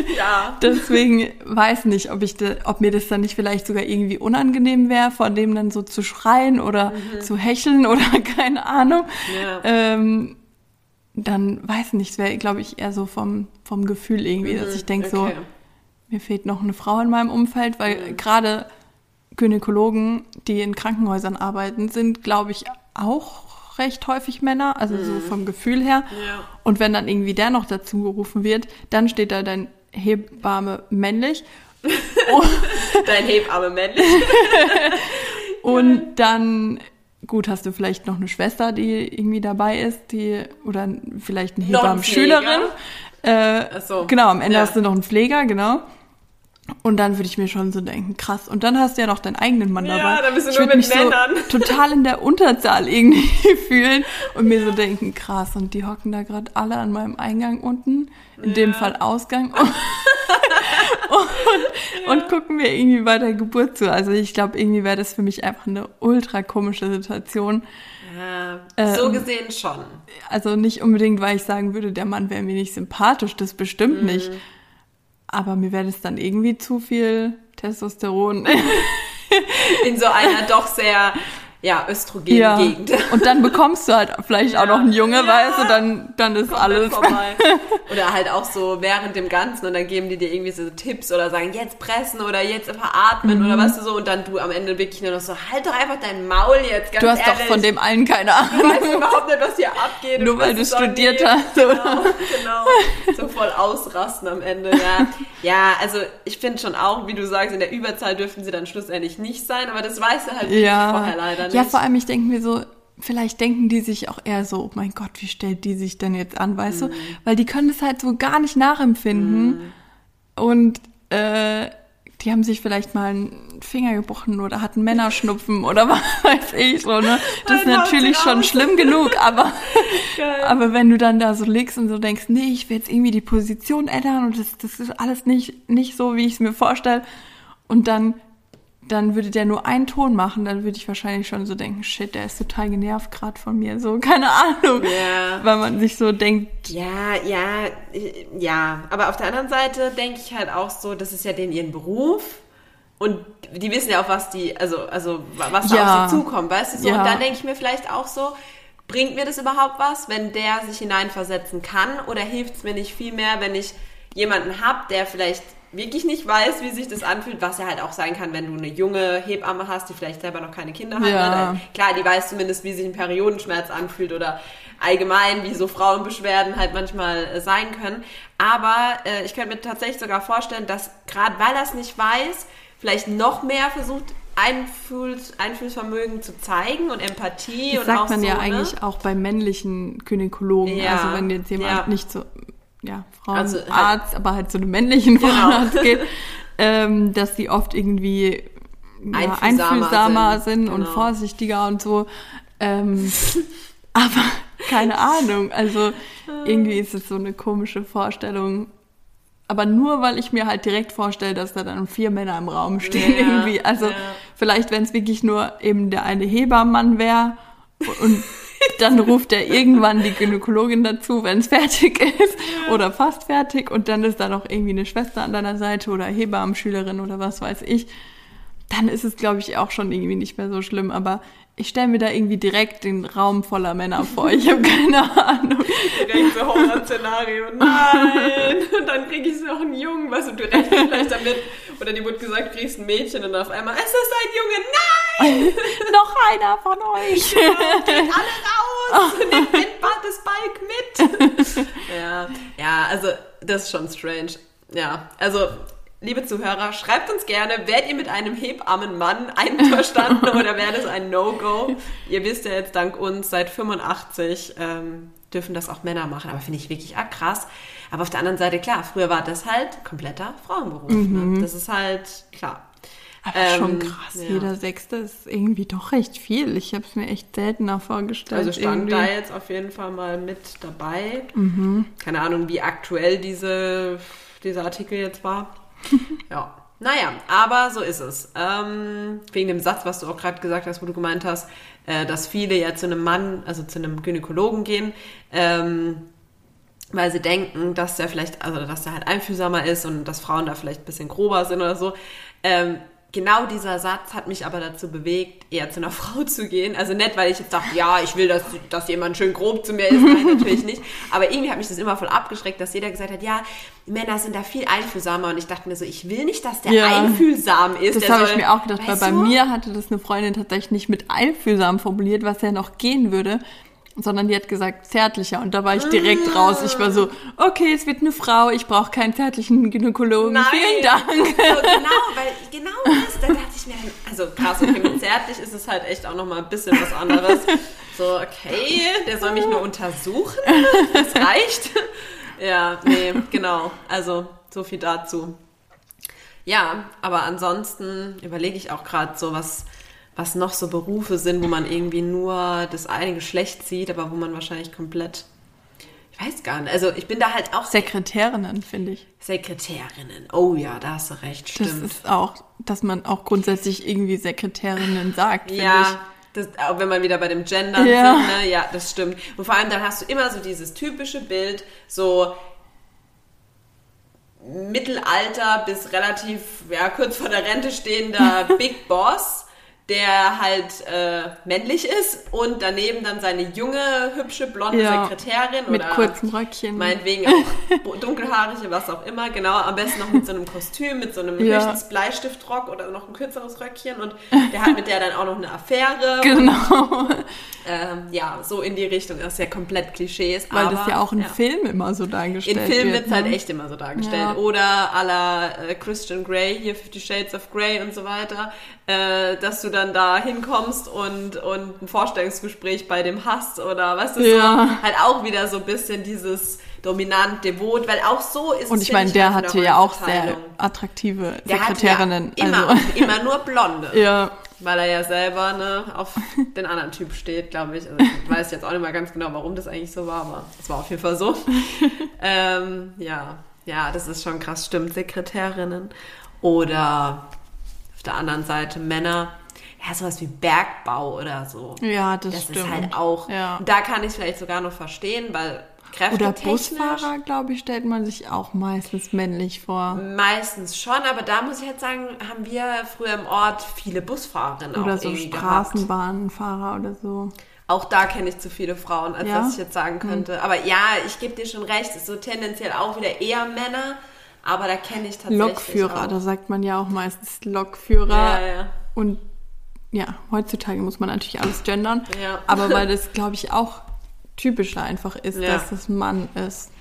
ja. deswegen weiß nicht, ob ich, de, ob mir das dann nicht vielleicht sogar irgendwie unangenehm wäre, vor dem dann so zu schreien oder mhm. zu hecheln oder keine Ahnung. Ja. Ähm, dann weiß nicht, es wäre, glaube ich, eher so vom vom Gefühl irgendwie, mhm. dass ich denke okay. so, mir fehlt noch eine Frau in meinem Umfeld, weil mhm. gerade Gynäkologen, die in Krankenhäusern arbeiten, sind, glaube ich, auch recht häufig Männer, also mhm. so vom Gefühl her. Ja. Und wenn dann irgendwie der noch dazu gerufen wird, dann steht da dein Hebamme männlich. dein Hebamme männlich. und dann gut, hast du vielleicht noch eine Schwester, die irgendwie dabei ist, die oder vielleicht eine Hebammenschülerin. Äh, so. Genau, am Ende ja. hast du noch einen Pfleger, genau. Und dann würde ich mir schon so denken, krass. Und dann hast du ja noch deinen eigenen Mann dabei. Ja, dann bist du ich nur mit mich Männern. So total in der Unterzahl irgendwie fühlen und mir so denken, krass. Und die hocken da gerade alle an meinem Eingang unten, in ja. dem Fall Ausgang, und, und, ja. und, gucken mir irgendwie bei der Geburt zu. Also ich glaube, irgendwie wäre das für mich einfach eine ultra komische Situation. Ja, ähm, so gesehen schon. Also nicht unbedingt, weil ich sagen würde, der Mann wäre mir nicht sympathisch, das bestimmt mhm. nicht. Aber mir wäre das dann irgendwie zu viel Testosteron. In so einer doch sehr ja, Östrogen-Gegend. Ja. Und dann bekommst du halt vielleicht auch noch einen Junge, ja. weißt du, dann, dann ist Kommt alles. Vorbei. Oder halt auch so während dem Ganzen und dann geben die dir irgendwie so Tipps oder sagen, jetzt pressen oder jetzt veratmen mhm. oder was du so und dann du am Ende wirklich nur noch so, halt doch einfach dein Maul jetzt, ganz Du hast ehrlich. doch von dem allen keine Ahnung. Du weißt überhaupt nicht, was hier abgeht. Nur weil du studiert hast. Genau, genau. So voll ausrasten am Ende, ja. Ja, also ich finde schon auch, wie du sagst, in der Überzahl dürften sie dann schlussendlich nicht sein, aber das weißt du halt ja. vorher leider nicht. Ja, vor allem, ich denke mir so, vielleicht denken die sich auch eher so, oh mein Gott, wie stellt die sich denn jetzt an, weißt mhm. du? Weil die können das halt so gar nicht nachempfinden. Mhm. Und äh, die haben sich vielleicht mal einen Finger gebrochen oder hatten Männerschnupfen oder was weiß ich so, ne? Das ist natürlich schon schlimm genug, aber, aber wenn du dann da so liegst und so denkst, nee, ich will jetzt irgendwie die Position ändern und das, das ist alles nicht, nicht so, wie ich es mir vorstelle. Und dann dann würde der nur einen Ton machen, dann würde ich wahrscheinlich schon so denken, shit, der ist total genervt gerade von mir, so keine Ahnung, ja. weil man sich so denkt. Ja, ja, ja. Aber auf der anderen Seite denke ich halt auch so, das ist ja denen ihren Beruf und die wissen ja auch, was die, also also was da ja. auf sie zukommt, weißt du so. Ja. Und dann denke ich mir vielleicht auch so, bringt mir das überhaupt was, wenn der sich hineinversetzen kann, oder hilft es mir nicht viel mehr, wenn ich jemanden habe, der vielleicht wirklich nicht weiß, wie sich das anfühlt, was ja halt auch sein kann, wenn du eine junge Hebamme hast, die vielleicht selber noch keine Kinder hat. Ja. Ne? Klar, die weiß zumindest, wie sich ein Periodenschmerz anfühlt oder allgemein, wie so Frauenbeschwerden halt manchmal äh, sein können. Aber äh, ich könnte mir tatsächlich sogar vorstellen, dass gerade weil er es nicht weiß, vielleicht noch mehr versucht, Einfühls Einfühlsvermögen zu zeigen und Empathie. Das und sagt auch man so, ja ne? eigentlich auch bei männlichen Gynäkologen. Ja, also wenn jetzt jemand ja. nicht so ja, Frauenarzt, also halt, aber halt so eine männlichen genau. Frauenarzt geht, ähm, dass die oft irgendwie ja, einfühlsamer, sind, sind genau. und vorsichtiger und so. Ähm, aber keine Ahnung, also irgendwie ist es so eine komische Vorstellung. Aber nur, weil ich mir halt direkt vorstelle, dass da dann vier Männer im Raum stehen ja, irgendwie. Also ja. vielleicht, wenn es wirklich nur eben der eine Hebammann wäre und dann ruft er irgendwann die Gynäkologin dazu, wenn es fertig ist ja. oder fast fertig und dann ist da noch irgendwie eine Schwester an deiner Seite oder Hebammenschülerin oder was weiß ich. Dann ist es, glaube ich, auch schon irgendwie nicht mehr so schlimm. Aber ich stelle mir da irgendwie direkt den Raum voller Männer vor. Ich habe keine Ahnung. Direkt so Horror-Szenario. Nein! Und dann kriege ich noch einen Jungen, was du direkt vielleicht damit. Oder die wurde gesagt, kriegst ein Mädchen und auf einmal, es ist ein Junge. Nein! noch einer von euch. Ja, geht alle raus! Nehmt das Bike mit! ja, ja, also das ist schon strange. Ja, also liebe Zuhörer, schreibt uns gerne, werdet ihr mit einem Hebammenmann einverstanden oder wäre das ein No-Go? Ihr wisst ja jetzt dank uns, seit 85 ähm, dürfen das auch Männer machen, aber finde ich wirklich ah, krass. Aber auf der anderen Seite, klar, früher war das halt kompletter Frauenberuf. Ne? Mhm. Ne? Das ist halt, klar. Aber ähm, schon krass, ja. jeder Sechste ist irgendwie doch recht viel. Ich habe es mir echt seltener vorgestellt. Also stand irgendwie. da jetzt auf jeden Fall mal mit dabei. Mhm. Keine Ahnung, wie aktuell diese, dieser Artikel jetzt war. ja. naja, aber so ist es. Ähm, wegen dem Satz, was du auch gerade gesagt hast, wo du gemeint hast, äh, dass viele ja zu einem Mann, also zu einem Gynäkologen gehen, ähm, weil sie denken, dass der vielleicht, also dass der halt einfühlsamer ist und dass Frauen da vielleicht ein bisschen grober sind oder so. Ähm, genau dieser Satz hat mich aber dazu bewegt, eher zu einer Frau zu gehen. Also nicht, weil ich jetzt dachte, ja, ich will, dass, dass jemand schön grob zu mir ist. Nein, natürlich nicht. Aber irgendwie hat mich das immer voll abgeschreckt, dass jeder gesagt hat, ja, Männer sind da viel einfühlsamer. Und ich dachte mir so, ich will nicht, dass der ja, einfühlsam ist. Das habe ich mir auch gedacht, weil bei mir hatte das eine Freundin tatsächlich nicht mit einfühlsam formuliert, was ja noch gehen würde, sondern die hat gesagt zärtlicher und da war ich direkt ah. raus. Ich war so, okay, es wird eine Frau, ich brauche keinen zärtlichen Gynäkologen. Nein. Vielen Dank. So, genau, weil genau das, da dachte ich mir, also krass, okay, mit zärtlich ist es halt echt auch nochmal ein bisschen was anderes. So, okay, der soll mich nur untersuchen, das reicht. Ja, nee, genau, also so viel dazu. Ja, aber ansonsten überlege ich auch gerade so, was was noch so Berufe sind, wo man irgendwie nur das eine Geschlecht sieht, aber wo man wahrscheinlich komplett ich weiß gar nicht. Also ich bin da halt auch. Sekretärinnen, finde ich. Sekretärinnen. Oh ja, da hast du recht, stimmt. Das ist auch, dass man auch grundsätzlich irgendwie Sekretärinnen sagt. Ja, das, auch wenn man wieder bei dem Gendern ja. sind, ne? Ja, das stimmt. Und vor allem dann hast du immer so dieses typische Bild, so Mittelalter bis relativ, ja, kurz vor der Rente stehender Big Boss der halt äh, männlich ist und daneben dann seine junge, hübsche, blonde ja, Sekretärin mit oder kurzem Röckchen. Meinetwegen auch dunkelhaarige, was auch immer, genau, am besten noch mit so einem Kostüm, mit so einem ja. höchstens Bleistiftrock oder noch ein kürzeres Röckchen und der hat mit der dann auch noch eine Affäre. Genau. Ähm, ja, so in die Richtung, das ist ja komplett Klischees. Weil aber, das ja auch in ja. Filmen immer so dargestellt wird. In Filmen wird es halt ne? echt immer so dargestellt. Oder à la äh, Christian Grey, hier Fifty Shades of Grey und so weiter, äh, dass du dann da hinkommst und, und ein Vorstellungsgespräch bei dem hast oder weißt du, ja. so, halt auch wieder so ein bisschen dieses dominant, devot, weil auch so ist Und ich meine, der hatte ja auch sehr attraktive der Sekretärinnen. Ja immer, also. immer nur Blonde. Ja. Weil er ja selber ne, auf den anderen Typ steht, glaube ich. Also ich weiß jetzt auch nicht mal ganz genau, warum das eigentlich so war, aber es war auf jeden Fall so. ähm, ja, ja, das ist schon krass, stimmt, Sekretärinnen. Oder auf der anderen Seite Männer, ja, sowas wie Bergbau oder so. Ja, das, das stimmt. ist halt auch, ja. da kann ich es vielleicht sogar noch verstehen, weil oder Busfahrer, glaube ich, stellt man sich auch meistens männlich vor. Meistens schon, aber da muss ich jetzt sagen, haben wir früher im Ort viele Busfahrerinnen oder auch so Straßenbahnfahrer oder so. Auch da kenne ich zu viele Frauen, als ja? dass ich jetzt sagen hm. könnte. Hm. Aber ja, ich gebe dir schon recht, es ist so tendenziell auch wieder eher Männer, aber da kenne ich tatsächlich Lokführer, auch. da sagt man ja auch meistens Lokführer. Ja, ja. Und ja, heutzutage muss man natürlich alles gendern. Ja. Aber weil das, glaube ich, auch typischer einfach ist, ja. dass das Mann ist.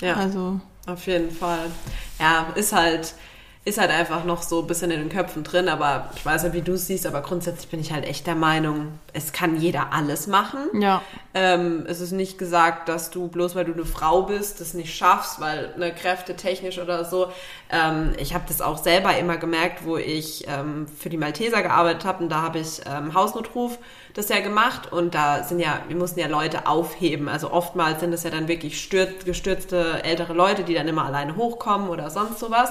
Ja. Also. Auf jeden Fall. Ja, ist halt ist halt einfach noch so ein bisschen in den Köpfen drin, aber ich weiß ja, wie du es siehst, aber grundsätzlich bin ich halt echt der Meinung, es kann jeder alles machen. Ja. Ähm, es ist nicht gesagt, dass du bloß weil du eine Frau bist, das nicht schaffst, weil eine Kräfte technisch oder so. Ähm, ich habe das auch selber immer gemerkt, wo ich ähm, für die Malteser gearbeitet habe und da habe ich ähm, Hausnotruf das ja gemacht und da sind ja, wir mussten ja Leute aufheben. Also oftmals sind es ja dann wirklich stürzt, gestürzte ältere Leute, die dann immer alleine hochkommen oder sonst sowas.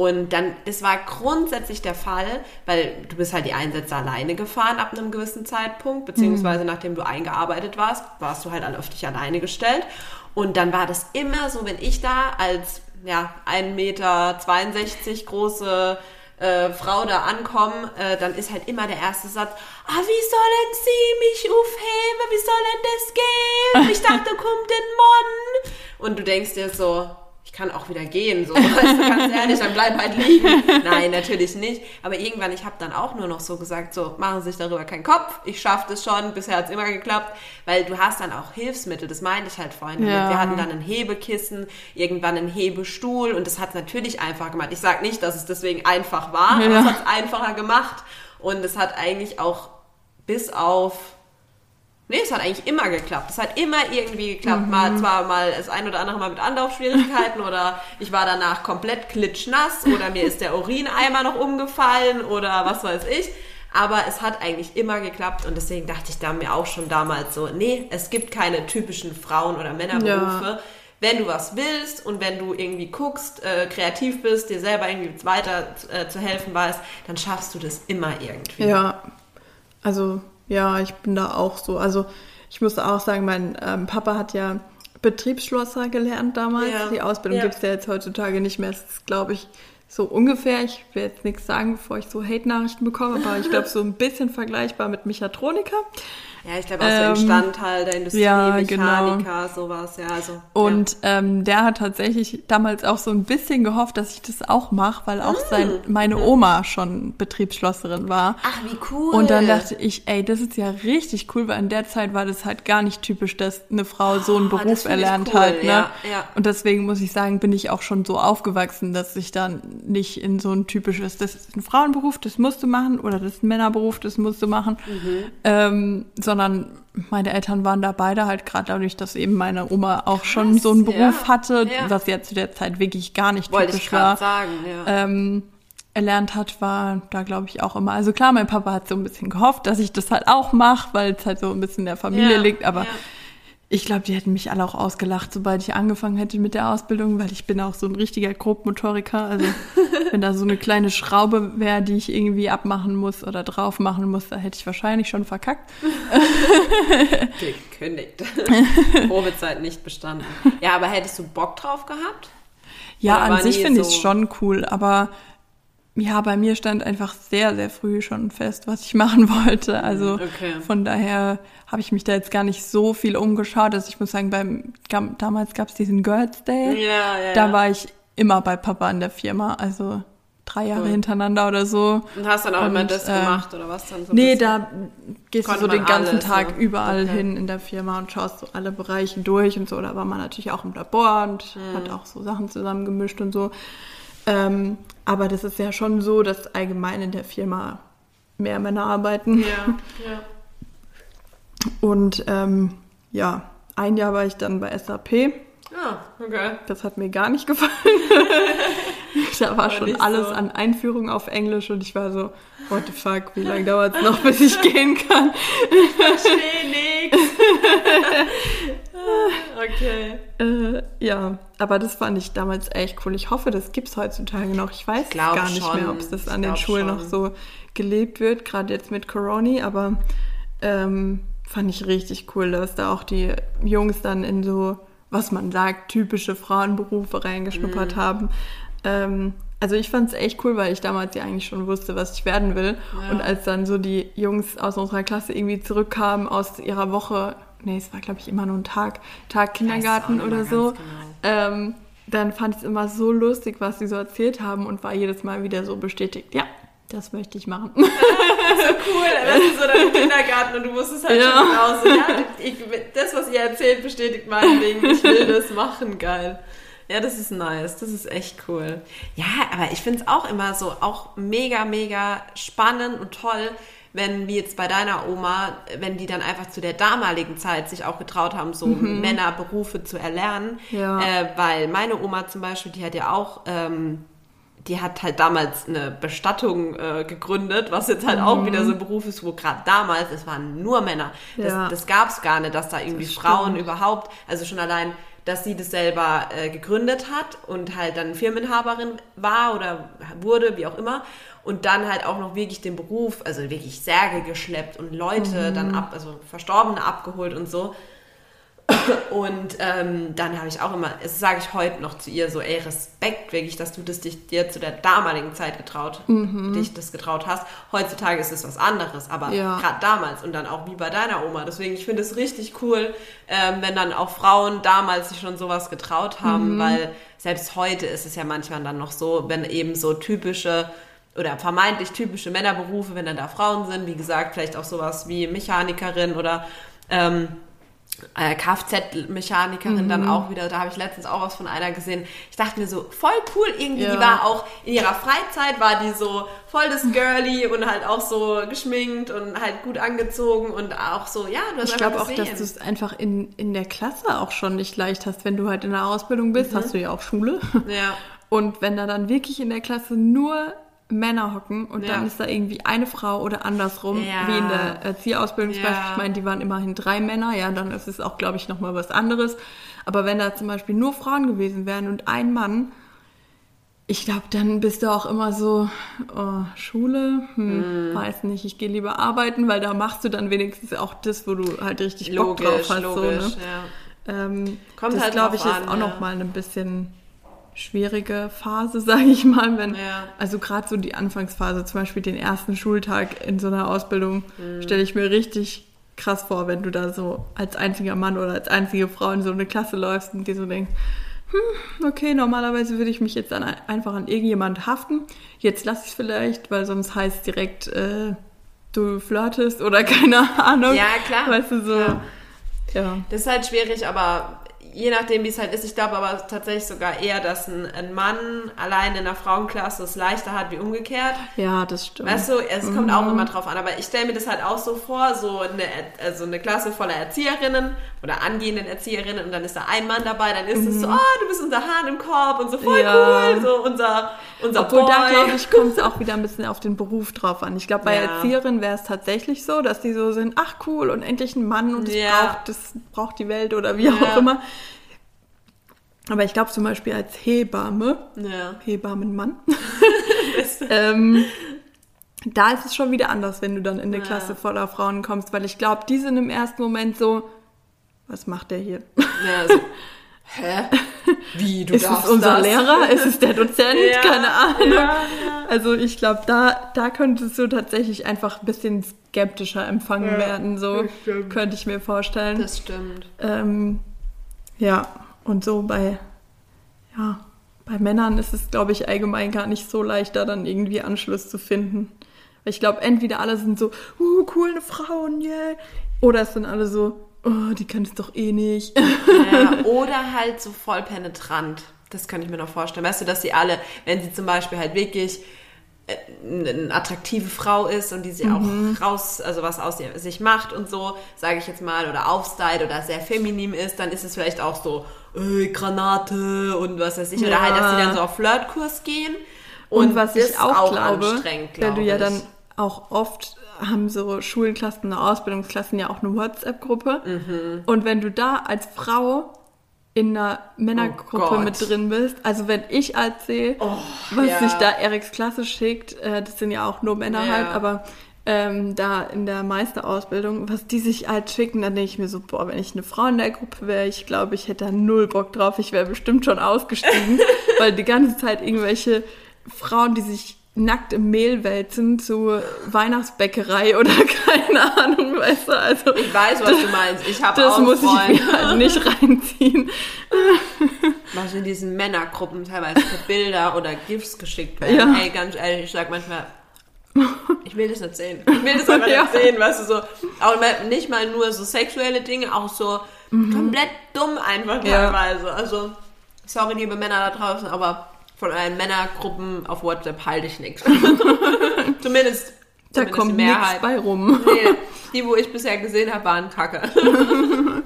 Und dann, das war grundsätzlich der Fall, weil du bist halt die Einsätze alleine gefahren ab einem gewissen Zeitpunkt, beziehungsweise mhm. nachdem du eingearbeitet warst, warst du halt auf dich alleine gestellt. Und dann war das immer so, wenn ich da als ja, 1,62 Meter große äh, Frau da ankomme, äh, dann ist halt immer der erste Satz, ah, wie sollen Sie mich aufheben? Wie soll denn das gehen? Ich dachte, kommt den Mann. Und du denkst dir so, ich kann auch wieder gehen, so, du, ganz ehrlich, dann bleib halt liegen. Nein, natürlich nicht. Aber irgendwann, ich habe dann auch nur noch so gesagt, so, machen Sie sich darüber keinen Kopf, ich schaffe das schon, bisher hat es immer geklappt, weil du hast dann auch Hilfsmittel, das meinte ich halt vorhin. Ja. Wir hatten dann ein Hebekissen, irgendwann einen Hebestuhl und das hat es natürlich einfach gemacht. Ich sage nicht, dass es deswegen einfach war, ja. aber es hat es einfacher gemacht und es hat eigentlich auch bis auf Nee, es hat eigentlich immer geklappt. Es hat immer irgendwie geklappt. Mhm. Mal zwar mal das ein oder andere Mal mit Anlaufschwierigkeiten oder ich war danach komplett klitschnass oder mir ist der Urineimer noch umgefallen oder was weiß ich. Aber es hat eigentlich immer geklappt und deswegen dachte ich da mir auch schon damals so, nee, es gibt keine typischen Frauen- oder Männerberufe. Ja. wenn du was willst und wenn du irgendwie guckst, äh, kreativ bist, dir selber irgendwie weiter äh, zu helfen weißt, dann schaffst du das immer irgendwie. Ja, also ja, ich bin da auch so. Also ich muss auch sagen, mein ähm, Papa hat ja Betriebsschlosser gelernt damals. Ja. Die Ausbildung ja. gibt es ja jetzt heutzutage nicht mehr. Es ist, glaube ich, so ungefähr, ich will jetzt nichts sagen, bevor ich so Hate-Nachrichten bekomme, aber ich glaube, so ein bisschen vergleichbar mit Mechatroniker. Ja, ich glaube auch so ähm, Instandteil der Industrie, ja, Mechaniker, genau. sowas, ja. Also, und ja. Ähm, der hat tatsächlich damals auch so ein bisschen gehofft, dass ich das auch mache, weil auch mm. sein, meine Oma schon Betriebsschlosserin war. Ach, wie cool. Und dann dachte ich, ey, das ist ja richtig cool, weil in der Zeit war das halt gar nicht typisch, dass eine Frau so einen oh, Beruf erlernt cool. hat. Ne? Ja, ja. Und deswegen muss ich sagen, bin ich auch schon so aufgewachsen, dass ich dann nicht in so ein typisches, das ist ein Frauenberuf, das musst du machen, oder das ist ein Männerberuf, das musst du machen. Mhm. Ähm, sondern meine Eltern waren da beide halt gerade dadurch, dass eben meine Oma auch Krass, schon so einen Beruf ja, hatte, ja. was ja zu der Zeit wirklich gar nicht Wollte typisch ich war. Sagen, ja. ähm, erlernt hat, war da glaube ich auch immer. Also klar, mein Papa hat so ein bisschen gehofft, dass ich das halt auch mache, weil es halt so ein bisschen in der Familie liegt, aber ich glaube, die hätten mich alle auch ausgelacht, sobald ich angefangen hätte mit der Ausbildung, weil ich bin auch so ein richtiger Grobmotoriker. Also wenn da so eine kleine Schraube wäre, die ich irgendwie abmachen muss oder drauf machen muss, da hätte ich wahrscheinlich schon verkackt. Gekündigt. Probezeit nicht bestanden. Ja, aber hättest du Bock drauf gehabt? Ja, oder an sich finde so ich es schon cool, aber ja, bei mir stand einfach sehr, sehr früh schon fest, was ich machen wollte. Also okay. von daher habe ich mich da jetzt gar nicht so viel umgeschaut. Also ich muss sagen, beim damals gab es diesen Girls Day. Ja, ja, da war ich immer bei Papa in der Firma. Also drei Jahre cool. hintereinander oder so. Und hast dann auch und, immer das äh, gemacht oder was dann so? Nee, da gehst du so den ganzen alles, Tag so. überall okay. hin in der Firma und schaust so alle Bereiche durch und so. Da war man natürlich auch im Labor und mhm. hat auch so Sachen zusammengemischt und so. Ähm, aber das ist ja schon so, dass allgemein in der Firma mehr Männer arbeiten. Ja, ja. Und ähm, ja, ein Jahr war ich dann bei SAP. Ah, okay. Das hat mir gar nicht gefallen. da war, war schon alles so. an Einführung auf Englisch und ich war so, what the fuck, wie lange dauert es noch, bis ich gehen kann? verstehe nichts. okay. Äh, ja, aber das fand ich damals echt cool. Ich hoffe, das gibt es heutzutage noch. Ich weiß Glaub gar nicht schon. mehr, ob es das an den Schulen schon. noch so gelebt wird, gerade jetzt mit Corona, aber ähm, fand ich richtig cool, dass da auch die Jungs dann in so, was man sagt, typische Frauenberufe reingeschnuppert mhm. haben. Ähm, also ich fand es echt cool, weil ich damals ja eigentlich schon wusste, was ich werden will. Ja. Und als dann so die Jungs aus unserer Klasse irgendwie zurückkamen aus ihrer Woche nee, es war glaube ich immer nur ein Tag, Tag Kindergarten oder so. Genau. Ähm, dann fand ich es immer so lustig, was sie so erzählt haben und war jedes Mal wieder so bestätigt, ja, das möchte ich machen. so cool, das ist so dein Kindergarten und du wusstest halt ja. schon raus. Ja, ich, das, was ihr erzählt, bestätigt mein Ding. Ich will das machen, geil. Ja, das ist nice. Das ist echt cool. Ja, aber ich finde es auch immer so, auch mega, mega spannend und toll, wenn wie jetzt bei deiner Oma, wenn die dann einfach zu der damaligen Zeit sich auch getraut haben, so mhm. Männerberufe zu erlernen. Ja. Äh, weil meine Oma zum Beispiel, die hat ja auch, ähm, die hat halt damals eine Bestattung äh, gegründet, was jetzt halt mhm. auch wieder so ein Beruf ist, wo gerade damals, es waren nur Männer. Das, ja. das gab es gar nicht, dass da irgendwie Frauen überhaupt, also schon allein dass sie das selber äh, gegründet hat und halt dann Firmeninhaberin war oder wurde, wie auch immer und dann halt auch noch wirklich den Beruf, also wirklich Särge geschleppt und Leute mhm. dann ab, also Verstorbene abgeholt und so. Und ähm, dann habe ich auch immer, das sage ich heute noch zu ihr, so, ey, Respekt wirklich, dass du das dich, dir zu der damaligen Zeit getraut, mhm. dich das getraut hast. Heutzutage ist es was anderes, aber ja. gerade damals und dann auch wie bei deiner Oma. Deswegen, ich finde es richtig cool, ähm, wenn dann auch Frauen damals sich schon sowas getraut haben, mhm. weil selbst heute ist es ja manchmal dann noch so, wenn eben so typische oder vermeintlich typische Männerberufe, wenn dann da Frauen sind, wie gesagt, vielleicht auch sowas wie Mechanikerin oder ähm, äh, Kfz-Mechanikerin mhm. dann auch wieder, da habe ich letztens auch was von einer gesehen. Ich dachte mir so, voll cool irgendwie, ja. die war auch in ihrer Freizeit, war die so voll das Girly und halt auch so geschminkt und halt gut angezogen und auch so, ja, du hast Ich glaube auch, dass du es einfach in, in der Klasse auch schon nicht leicht hast, wenn du halt in der Ausbildung bist, mhm. hast du ja auch Schule. Ja. Und wenn da dann wirklich in der Klasse nur Männer hocken und ja. dann ist da irgendwie eine Frau oder andersrum, ja. wie in der Erzieherausbildung zum ja. Beispiel. Ich meine, die waren immerhin drei Männer, ja, dann ist es auch, glaube ich, nochmal was anderes. Aber wenn da zum Beispiel nur Frauen gewesen wären und ein Mann, ich glaube, dann bist du auch immer so, oh, Schule, hm, mm. weiß nicht, ich gehe lieber arbeiten, weil da machst du dann wenigstens auch das, wo du halt richtig Bock logisch, drauf hast. Logisch, so, ne? ja. ähm, Kommt das, halt glaube ich, an, ist auch ja. noch mal ein bisschen schwierige Phase, sage ich mal, wenn ja. also gerade so die Anfangsphase, zum Beispiel den ersten Schultag in so einer Ausbildung, mhm. stelle ich mir richtig krass vor, wenn du da so als einziger Mann oder als einzige Frau in so eine Klasse läufst und dir so denkst, hm, okay, normalerweise würde ich mich jetzt an, einfach an irgendjemand haften. Jetzt lass ich vielleicht, weil sonst heißt es direkt, äh, du flirtest oder keine Ahnung. Ja, klar. Weißt du, so. Ja. ja. Das ist halt schwierig, aber je nachdem, wie es halt ist. Ich glaube aber tatsächlich sogar eher, dass ein, ein, Mann allein in der Frauenklasse es leichter hat wie umgekehrt. Ja, das stimmt. Weißt du, es mhm. kommt auch immer drauf an. Aber ich stelle mir das halt auch so vor, so eine, also eine Klasse voller Erzieherinnen oder angehenden Erzieherinnen und dann ist da ein Mann dabei, dann ist es mhm. so, oh, du bist unser Hahn im Korb und so voll ja. cool, so unser, unser Obwohl Boy. da, glaube ich, kommt es auch wieder ein bisschen auf den Beruf drauf an. Ich glaube, bei ja. Erzieherinnen wäre es tatsächlich so, dass die so sind, ach cool und endlich ein Mann und das, ja. braucht, das braucht die Welt oder wie auch immer. Aber ich glaube zum Beispiel als Hebamme, ja. Hebammenmann, ähm, da ist es schon wieder anders, wenn du dann in eine ja. Klasse voller Frauen kommst, weil ich glaube, die sind im ersten Moment so, was macht der hier? Ja, so, hä? Wie, du Ist es unser das? Lehrer? Ist es der Dozent? Ja, Keine Ahnung. Ja, also ich glaube, da, da könntest du tatsächlich einfach ein bisschen skeptischer empfangen werden, so könnte ich mir vorstellen. Das stimmt. Ähm, ja. Und so bei, ja, bei Männern ist es, glaube ich, allgemein gar nicht so leicht, da dann irgendwie Anschluss zu finden. Weil ich glaube, entweder alle sind so, uh, cool, eine Frauen, yeah. Oder es sind alle so, oh, die kann es doch eh nicht. Ja, oder halt so voll penetrant. Das könnte ich mir noch vorstellen. Weißt du, dass sie alle, wenn sie zum Beispiel halt wirklich eine attraktive Frau ist und die sie mhm. auch raus, also was aus sich macht und so, sage ich jetzt mal, oder aufstylt oder sehr feminin ist, dann ist es vielleicht auch so, äh, Granate und was weiß ich, ja. oder halt, dass sie dann so auf Flirtkurs gehen. Und, und was ich auch, auch glaube, weil du ja dann auch oft haben so Schulenklassen oder Ausbildungsklassen ja auch eine WhatsApp-Gruppe. Mhm. Und wenn du da als Frau in einer Männergruppe oh mit drin bist. Also wenn ich erzähle, oh, was ja. sich da Eriks Klasse schickt, äh, das sind ja auch nur Männer ja. halt, aber ähm, da in der Meisterausbildung, was die sich halt schicken, dann denke ich mir so, boah, wenn ich eine Frau in der Gruppe wäre, ich glaube, ich hätte da null Bock drauf. Ich wäre bestimmt schon ausgestiegen, weil die ganze Zeit irgendwelche Frauen, die sich nackt im Mehl wälzen zu Weihnachtsbäckerei oder keine Ahnung, weißt du, also. Ich weiß, was du meinst. Ich habe auch Das muss Freunde. ich mir halt nicht reinziehen. Was in diesen Männergruppen teilweise für Bilder oder GIFs geschickt werden. Ja. Ey, ganz ehrlich, ich sag manchmal, ich will das nicht sehen. Ich will das einfach ja. nicht sehen, weißt du, so. Auch nicht mal nur so sexuelle Dinge, auch so mhm. komplett dumm einfach teilweise. Ja. Also, sorry, liebe Männer da draußen, aber von allen Männergruppen auf WhatsApp halte ich nichts. zumindest, da zumindest kommt nichts bei rum. nee, die, wo ich bisher gesehen habe, waren kacke.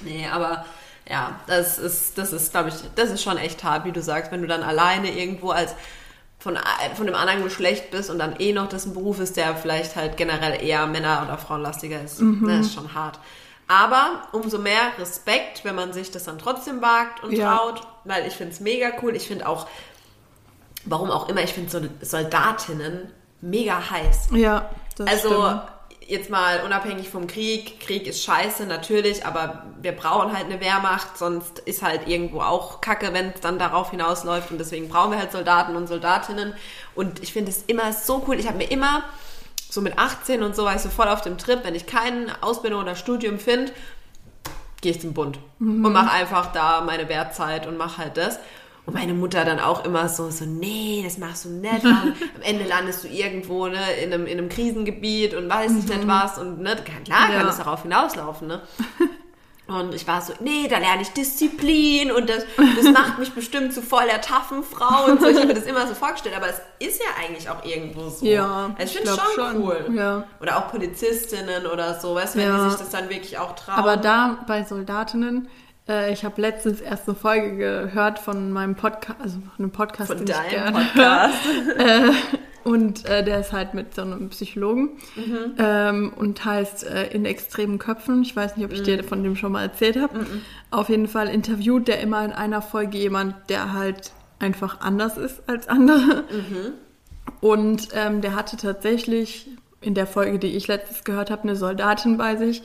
nee, aber ja, das ist, das ist, glaube ich, das ist schon echt hart, wie du sagst, wenn du dann alleine irgendwo als von, von dem anderen Geschlecht bist und dann eh noch das ein Beruf ist, der vielleicht halt generell eher Männer- oder Frauenlastiger ist. Mhm. Das ist schon hart. Aber umso mehr Respekt, wenn man sich das dann trotzdem wagt und ja. traut, weil ich finde es mega cool. Ich finde auch, warum auch immer, ich finde so Soldatinnen mega heiß. Ja, das Also stimmt. Jetzt mal unabhängig vom Krieg, Krieg ist scheiße natürlich, aber wir brauchen halt eine Wehrmacht, sonst ist halt irgendwo auch Kacke, wenn es dann darauf hinausläuft und deswegen brauchen wir halt Soldaten und Soldatinnen und ich finde es immer so cool. Ich habe mir immer so mit 18 und so war ich so voll auf dem Trip, wenn ich keine Ausbildung oder Studium finde, gehe ich zum Bund mhm. und mache einfach da meine Wertzeit und mache halt das. Und meine Mutter dann auch immer so, so, nee, das machst du nicht. am Ende landest du irgendwo ne, in, einem, in einem Krisengebiet und weiß mhm. nicht was. Und ne, klar ja. kann es darauf hinauslaufen. Ne? Und ich war so, nee, da lerne ich Disziplin und das, das macht mich bestimmt zu voll der taffen Frau und so. Ich habe mir das immer so vorgestellt, aber es ist ja eigentlich auch irgendwo so. Ja, also ich finde es schon, schon, cool. Ja. Oder auch Polizistinnen oder so, weißt du, wenn ja. die sich das dann wirklich auch trauen. Aber da bei Soldatinnen, äh, ich habe letztens erst eine Folge gehört von meinem Podcast, also einem Podcast, von deinem Podcast. äh, Und äh, der ist halt mit so einem Psychologen mhm. ähm, und heißt äh, In extremen Köpfen. Ich weiß nicht, ob ich mhm. dir von dem schon mal erzählt habe. Mhm. Auf jeden Fall interviewt der immer in einer Folge jemand, der halt einfach anders ist als andere. Mhm. Und ähm, der hatte tatsächlich in der Folge, die ich letztes gehört habe, eine Soldatin bei sich,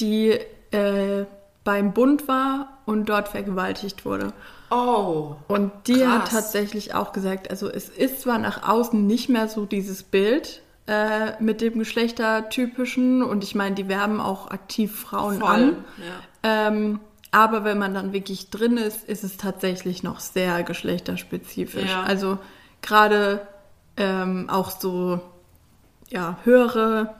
die äh, beim Bund war und dort vergewaltigt wurde. Oh. Und die krass. hat tatsächlich auch gesagt, also es ist zwar nach außen nicht mehr so dieses Bild äh, mit dem Geschlechtertypischen und ich meine, die werben auch aktiv Frauen Voll. an. Ja. Ähm, aber wenn man dann wirklich drin ist, ist es tatsächlich noch sehr geschlechterspezifisch. Ja. Also gerade ähm, auch so ja, höhere,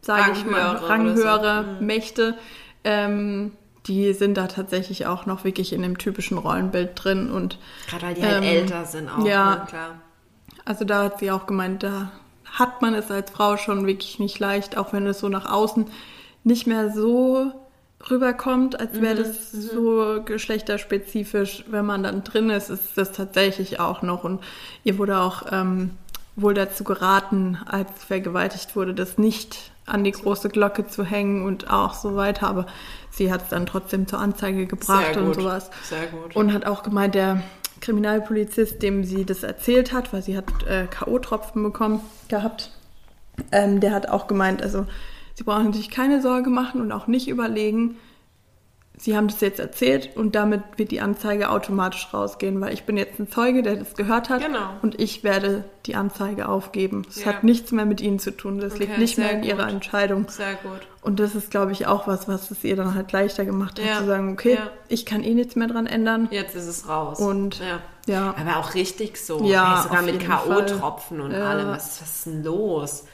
sage ich mal, ranghöhere so. Mhm. Mächte. Ähm, die sind da tatsächlich auch noch wirklich in dem typischen Rollenbild drin und gerade weil die halt ähm, älter sind auch, ja, ne, klar. Also da hat sie auch gemeint, da hat man es als Frau schon wirklich nicht leicht, auch wenn es so nach außen nicht mehr so rüberkommt, als wäre mhm, das mhm. so geschlechterspezifisch. Wenn man dann drin ist, ist das tatsächlich auch noch. Und ihr wurde auch ähm, wohl dazu geraten, als vergewaltigt wurde, das nicht an die große Glocke zu hängen und auch so weiter. Aber sie hat es dann trotzdem zur Anzeige gebracht und sowas. Sehr gut. Und hat auch gemeint, der Kriminalpolizist, dem sie das erzählt hat, weil sie hat äh, K.O.-Tropfen bekommen gehabt, ähm, der hat auch gemeint, also sie brauchen sich keine Sorge machen und auch nicht überlegen, Sie haben das jetzt erzählt und damit wird die Anzeige automatisch rausgehen, weil ich bin jetzt ein Zeuge, der das gehört hat genau. und ich werde die Anzeige aufgeben. Es ja. hat nichts mehr mit Ihnen zu tun, das okay, liegt nicht mehr in gut. Ihrer Entscheidung. Sehr gut. Und das ist, glaube ich, auch was, was es ihr dann halt leichter gemacht hat, ja. zu sagen, okay, ja. ich kann eh nichts mehr dran ändern. Jetzt ist es raus. Und ja. Aber auch richtig so. Ja, hey, sogar mit K.O.-Tropfen und allem. Was, was ist denn los?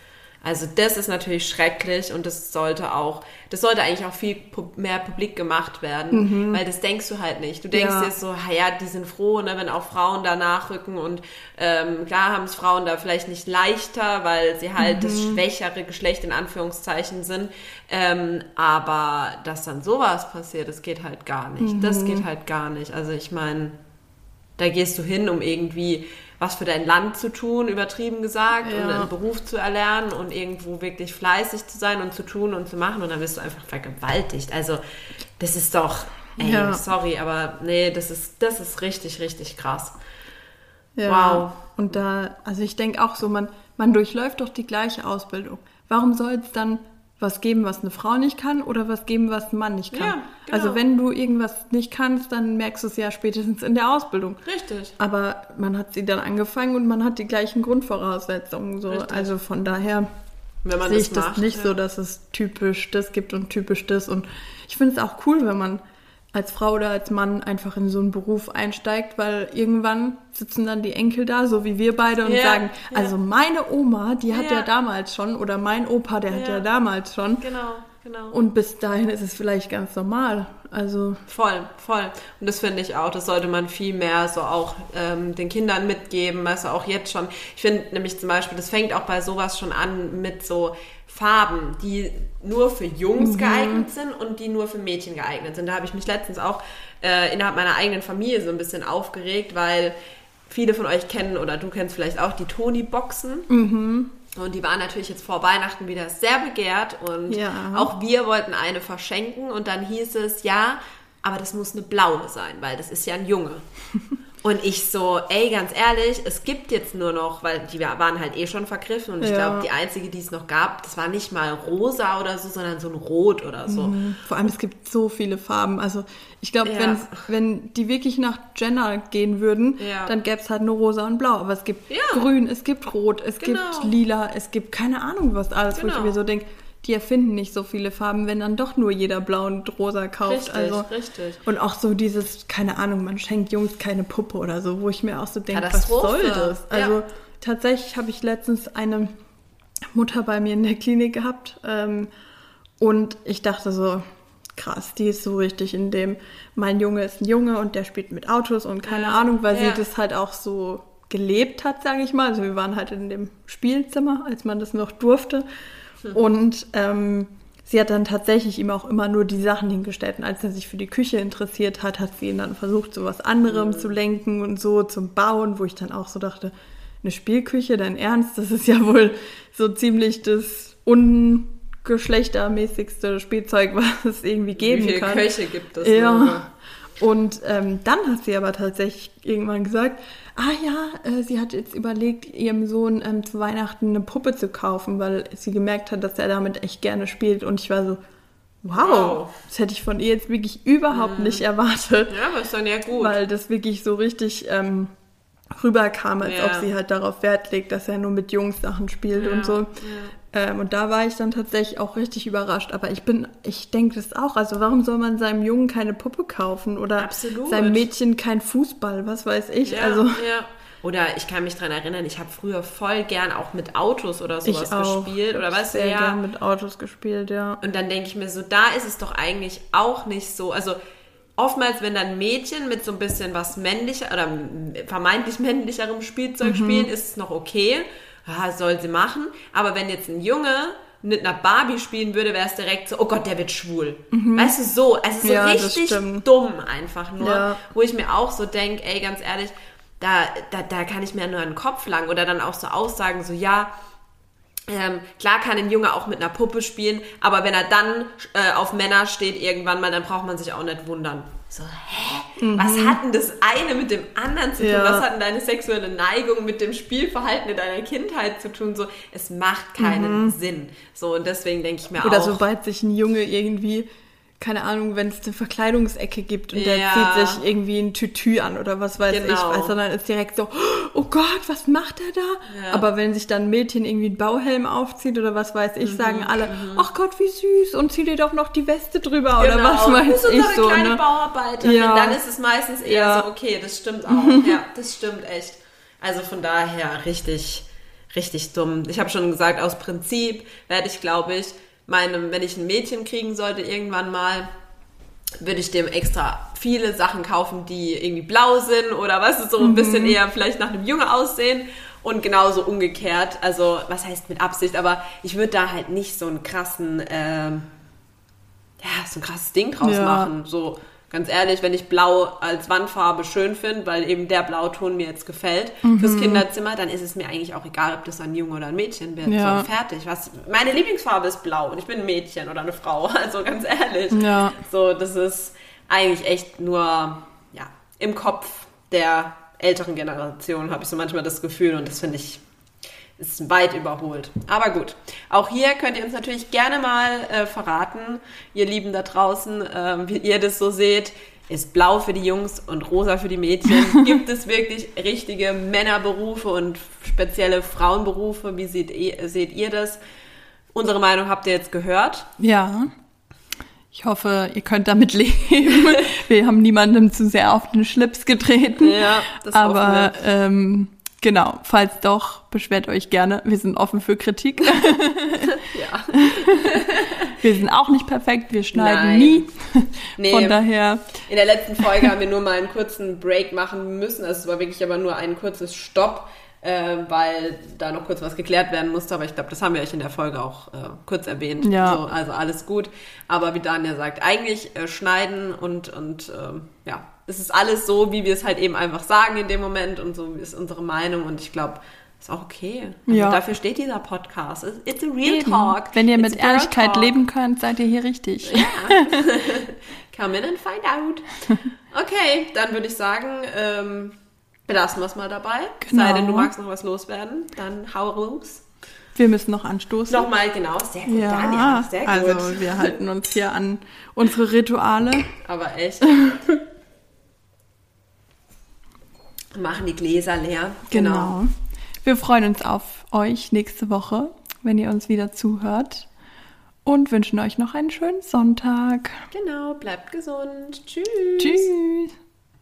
Also das ist natürlich schrecklich und das sollte auch, das sollte eigentlich auch viel mehr publik gemacht werden, mhm. weil das denkst du halt nicht. Du denkst ja. dir so, ja, die sind froh, ne, wenn auch Frauen da nachrücken und ähm, klar haben es Frauen da vielleicht nicht leichter, weil sie halt mhm. das schwächere Geschlecht in Anführungszeichen sind, ähm, aber dass dann sowas passiert, das geht halt gar nicht. Mhm. Das geht halt gar nicht. Also ich meine, da gehst du hin, um irgendwie was für dein Land zu tun, übertrieben gesagt, ja. und einen Beruf zu erlernen und irgendwo wirklich fleißig zu sein und zu tun und zu machen und dann wirst du einfach vergewaltigt. Also das ist doch, ey, ja. sorry, aber nee, das ist, das ist richtig, richtig krass. Ja. Wow. Und da, also ich denke auch so, man, man durchläuft doch die gleiche Ausbildung. Warum soll es dann was geben, was eine Frau nicht kann oder was geben, was ein Mann nicht kann. Ja, genau. Also wenn du irgendwas nicht kannst, dann merkst du es ja spätestens in der Ausbildung. Richtig. Aber man hat sie dann angefangen und man hat die gleichen Grundvoraussetzungen. So. Also von daher sehe ich das, macht, nicht ja. so, dass es typisch das gibt und typisch das. Und ich finde es auch cool, wenn man als Frau oder als Mann einfach in so einen Beruf einsteigt, weil irgendwann sitzen dann die Enkel da, so wie wir beide, und ja, sagen, also meine Oma, die hat ja. ja. damals schon, oder mein Opa, der hat ja damals schon. Genau, genau. Und bis dahin ist es vielleicht ganz normal. Also voll, voll. Und das finde ich auch, das sollte man viel mehr so auch ähm, den Kindern mitgeben, also auch jetzt schon. Ich finde nämlich zum Beispiel, das fängt auch bei sowas schon an mit so Farben, die nur für Jungs mhm. geeignet sind und die nur für Mädchen geeignet sind. Da habe ich mich letztens auch äh, innerhalb meiner eigenen Familie so ein bisschen aufgeregt, weil viele von euch kennen oder du kennst vielleicht auch die Toni-Boxen. Mhm. Und die waren natürlich jetzt vor Weihnachten wieder sehr begehrt und ja. auch wir wollten eine verschenken und dann hieß es, ja, aber das muss eine blaue sein, weil das ist ja ein Junge. Und ich so, ey, ganz ehrlich, es gibt jetzt nur noch, weil die waren halt eh schon vergriffen und ich ja. glaube, die einzige, die es noch gab, das war nicht mal rosa oder so, sondern so ein Rot oder so. Mhm. Vor allem, es gibt so viele Farben. Also ich glaube, ja. wenn, wenn die wirklich nach Gender gehen würden, ja. dann gäbe es halt nur rosa und blau. Aber es gibt grün, es gibt rot, es genau. gibt lila, es gibt keine Ahnung was alles, genau. wo ich genau. mir so denke, die erfinden nicht so viele Farben, wenn dann doch nur jeder blau und rosa kauft. Richtig, also, richtig. Und auch so dieses, keine Ahnung, man schenkt Jungs keine Puppe oder so, wo ich mir auch so denke, was soll das? Also ja. tatsächlich habe ich letztens eine Mutter bei mir in der Klinik gehabt ähm, und ich dachte so, krass, die ist so richtig in dem, mein Junge ist ein Junge und der spielt mit Autos und keine ja. Ahnung, weil ja. sie das halt auch so gelebt hat, sage ich mal. Also wir waren halt in dem Spielzimmer, als man das noch durfte. Und ähm, sie hat dann tatsächlich ihm auch immer nur die Sachen hingestellt. Und als er sich für die Küche interessiert hat, hat sie ihn dann versucht, zu was anderem mhm. zu lenken und so zum Bauen, wo ich dann auch so dachte, eine Spielküche, dein Ernst? Das ist ja wohl so ziemlich das ungeschlechtermäßigste Spielzeug, was es irgendwie geben Wie viele kann. Köche gibt es? Ja. Nur? Und ähm, dann hat sie aber tatsächlich irgendwann gesagt, ah ja, äh, sie hat jetzt überlegt, ihrem Sohn ähm, zu Weihnachten eine Puppe zu kaufen, weil sie gemerkt hat, dass er damit echt gerne spielt. Und ich war so, wow, Wow. das hätte ich von ihr jetzt wirklich überhaupt nicht erwartet, Ja, aber ist dann ja gut. weil das wirklich so richtig ähm, rüberkam, als Ja. ob sie halt darauf Wert legt, dass er nur mit Jungs Sachen spielt Ja, und so. Ähm, und da war ich dann tatsächlich auch richtig überrascht. Aber ich bin, ich denke das auch. Also warum soll man seinem Jungen keine Puppe kaufen oder Absolut. seinem Mädchen kein Fußball? Was weiß ich? Ja, also ja. Oder ich kann mich dran erinnern, ich habe früher voll gern auch mit Autos oder sowas gespielt. Oder du, sehr ja. gern mit Autos gespielt, ja. Und dann denke ich mir so, da ist es doch eigentlich auch nicht so. Also oftmals, wenn dann Mädchen mit so ein bisschen was männlicher oder vermeintlich männlicherem Spielzeug spielen, ist es noch okay. Ja, soll sie machen. Aber wenn jetzt ein Junge mit einer Barbie spielen würde, wäre es direkt so, oh Gott, der wird schwul. Weißt du, so. Es ist so Ja, richtig dumm einfach nur. Ja. Wo ich mir auch so denke, ey, ganz ehrlich, da, da, da kann ich mir nur einen Kopf lang. Oder dann auch so Aussagen, so ja, ähm, klar kann ein Junge auch mit einer Puppe spielen, aber wenn er dann äh, auf Männer steht irgendwann mal, dann braucht man sich auch nicht wundern. So, hä? Was hat denn das eine mit dem anderen zu tun? Ja. Was hat denn deine sexuelle Neigung mit dem Spielverhalten in deiner Kindheit zu tun? So, es macht keinen Sinn. So, und deswegen denke ich mir Oder auch. sobald sich ein Junge irgendwie, keine Ahnung, wenn es eine Verkleidungsecke gibt und Ja. der zieht sich irgendwie ein Tütü an oder was weiß Genau. ich, weißt du, dann ist direkt so, oh Gott, was macht er da? Ja. Aber wenn sich dann ein Mädchen irgendwie einen Bauhelm aufzieht oder was weiß Mhm, ich, sagen alle, ach Gott, wie süß und zieh dir doch noch die Weste drüber oder Genau. was Du weiß ich so. kleine Ne? Bauarbeiterin. Ja. Dann ist es meistens eher Ja. so, okay, das stimmt auch. ja, das stimmt echt. Also von daher richtig, richtig dumm. Ich habe schon gesagt, aus Prinzip werde ich, glaube ich, meinem, wenn ich ein Mädchen kriegen sollte, irgendwann mal, würde ich dem extra viele Sachen kaufen, die irgendwie blau sind oder was ist so ein bisschen eher vielleicht nach einem Junge aussehen und genauso umgekehrt. Also was heißt mit Absicht, aber ich würde da halt nicht so einen krassen, ähm, ja, so ein krasses Ding draus Ja. machen. So ganz ehrlich, wenn ich Blau als Wandfarbe schön finde, weil eben der Blauton mir jetzt gefällt fürs Mhm. Kinderzimmer, dann ist es mir eigentlich auch egal, ob das ein Junge oder ein Mädchen wird. Ja. So fertig. Was meine Lieblingsfarbe ist Blau und ich bin ein Mädchen oder eine Frau. Also ganz ehrlich. Ja. So, das ist eigentlich echt nur ja im Kopf der älteren Generation habe ich so manchmal das Gefühl und das finde ich ist weit überholt. Aber gut, auch hier könnt ihr uns natürlich gerne mal äh, verraten, ihr Lieben da draußen, ähm, wie ihr das so seht. Ist blau für die Jungs und rosa für die Mädchen? Gibt es wirklich richtige Männerberufe und spezielle Frauenberufe? Wie seht ihr, seht ihr das? Unsere Meinung habt ihr jetzt gehört. Ja. Ich hoffe, ihr könnt damit leben. Wir haben niemandem zu sehr auf den Schlips getreten. Ja, das Aber ähm, genau, falls doch, beschwert euch gerne. Wir sind offen für Kritik. Ja. Wir sind auch nicht perfekt, wir schneiden Nein. nie. Nee. Von daher, In der letzten Folge haben wir nur mal einen kurzen Break machen müssen. Also es war wirklich aber nur ein kurzes Stopp, äh, weil da noch kurz was geklärt werden musste. Aber ich glaube, das haben wir euch in der Folge auch äh, kurz erwähnt. Ja. So, also alles gut. Aber wie Daniel sagt, eigentlich äh, schneiden und, und ähm, ja, es ist alles so, wie wir es halt eben einfach sagen in dem Moment und so ist unsere Meinung. Und ich glaube, ist auch okay. Also Ja. Dafür steht dieser Podcast. It's a real eben, talk. wenn ihr It's mit Ehrlichkeit talk. leben könnt, seid ihr hier richtig. Come in and find out. Okay, dann würde ich sagen, ähm, belassen wir es mal dabei. Genau. Sei denn, du magst noch was loswerden, dann hau los. Wir müssen noch anstoßen. Nochmal, genau, sehr gut, Ja, Daniel, sehr gut. also wir halten uns hier an unsere Rituale. Aber echt. Machen die Gläser leer. Genau. Wir freuen uns auf euch nächste Woche, wenn ihr uns wieder zuhört. Und wünschen euch noch einen schönen Sonntag. Genau, bleibt gesund. Tschüss. Tschüss.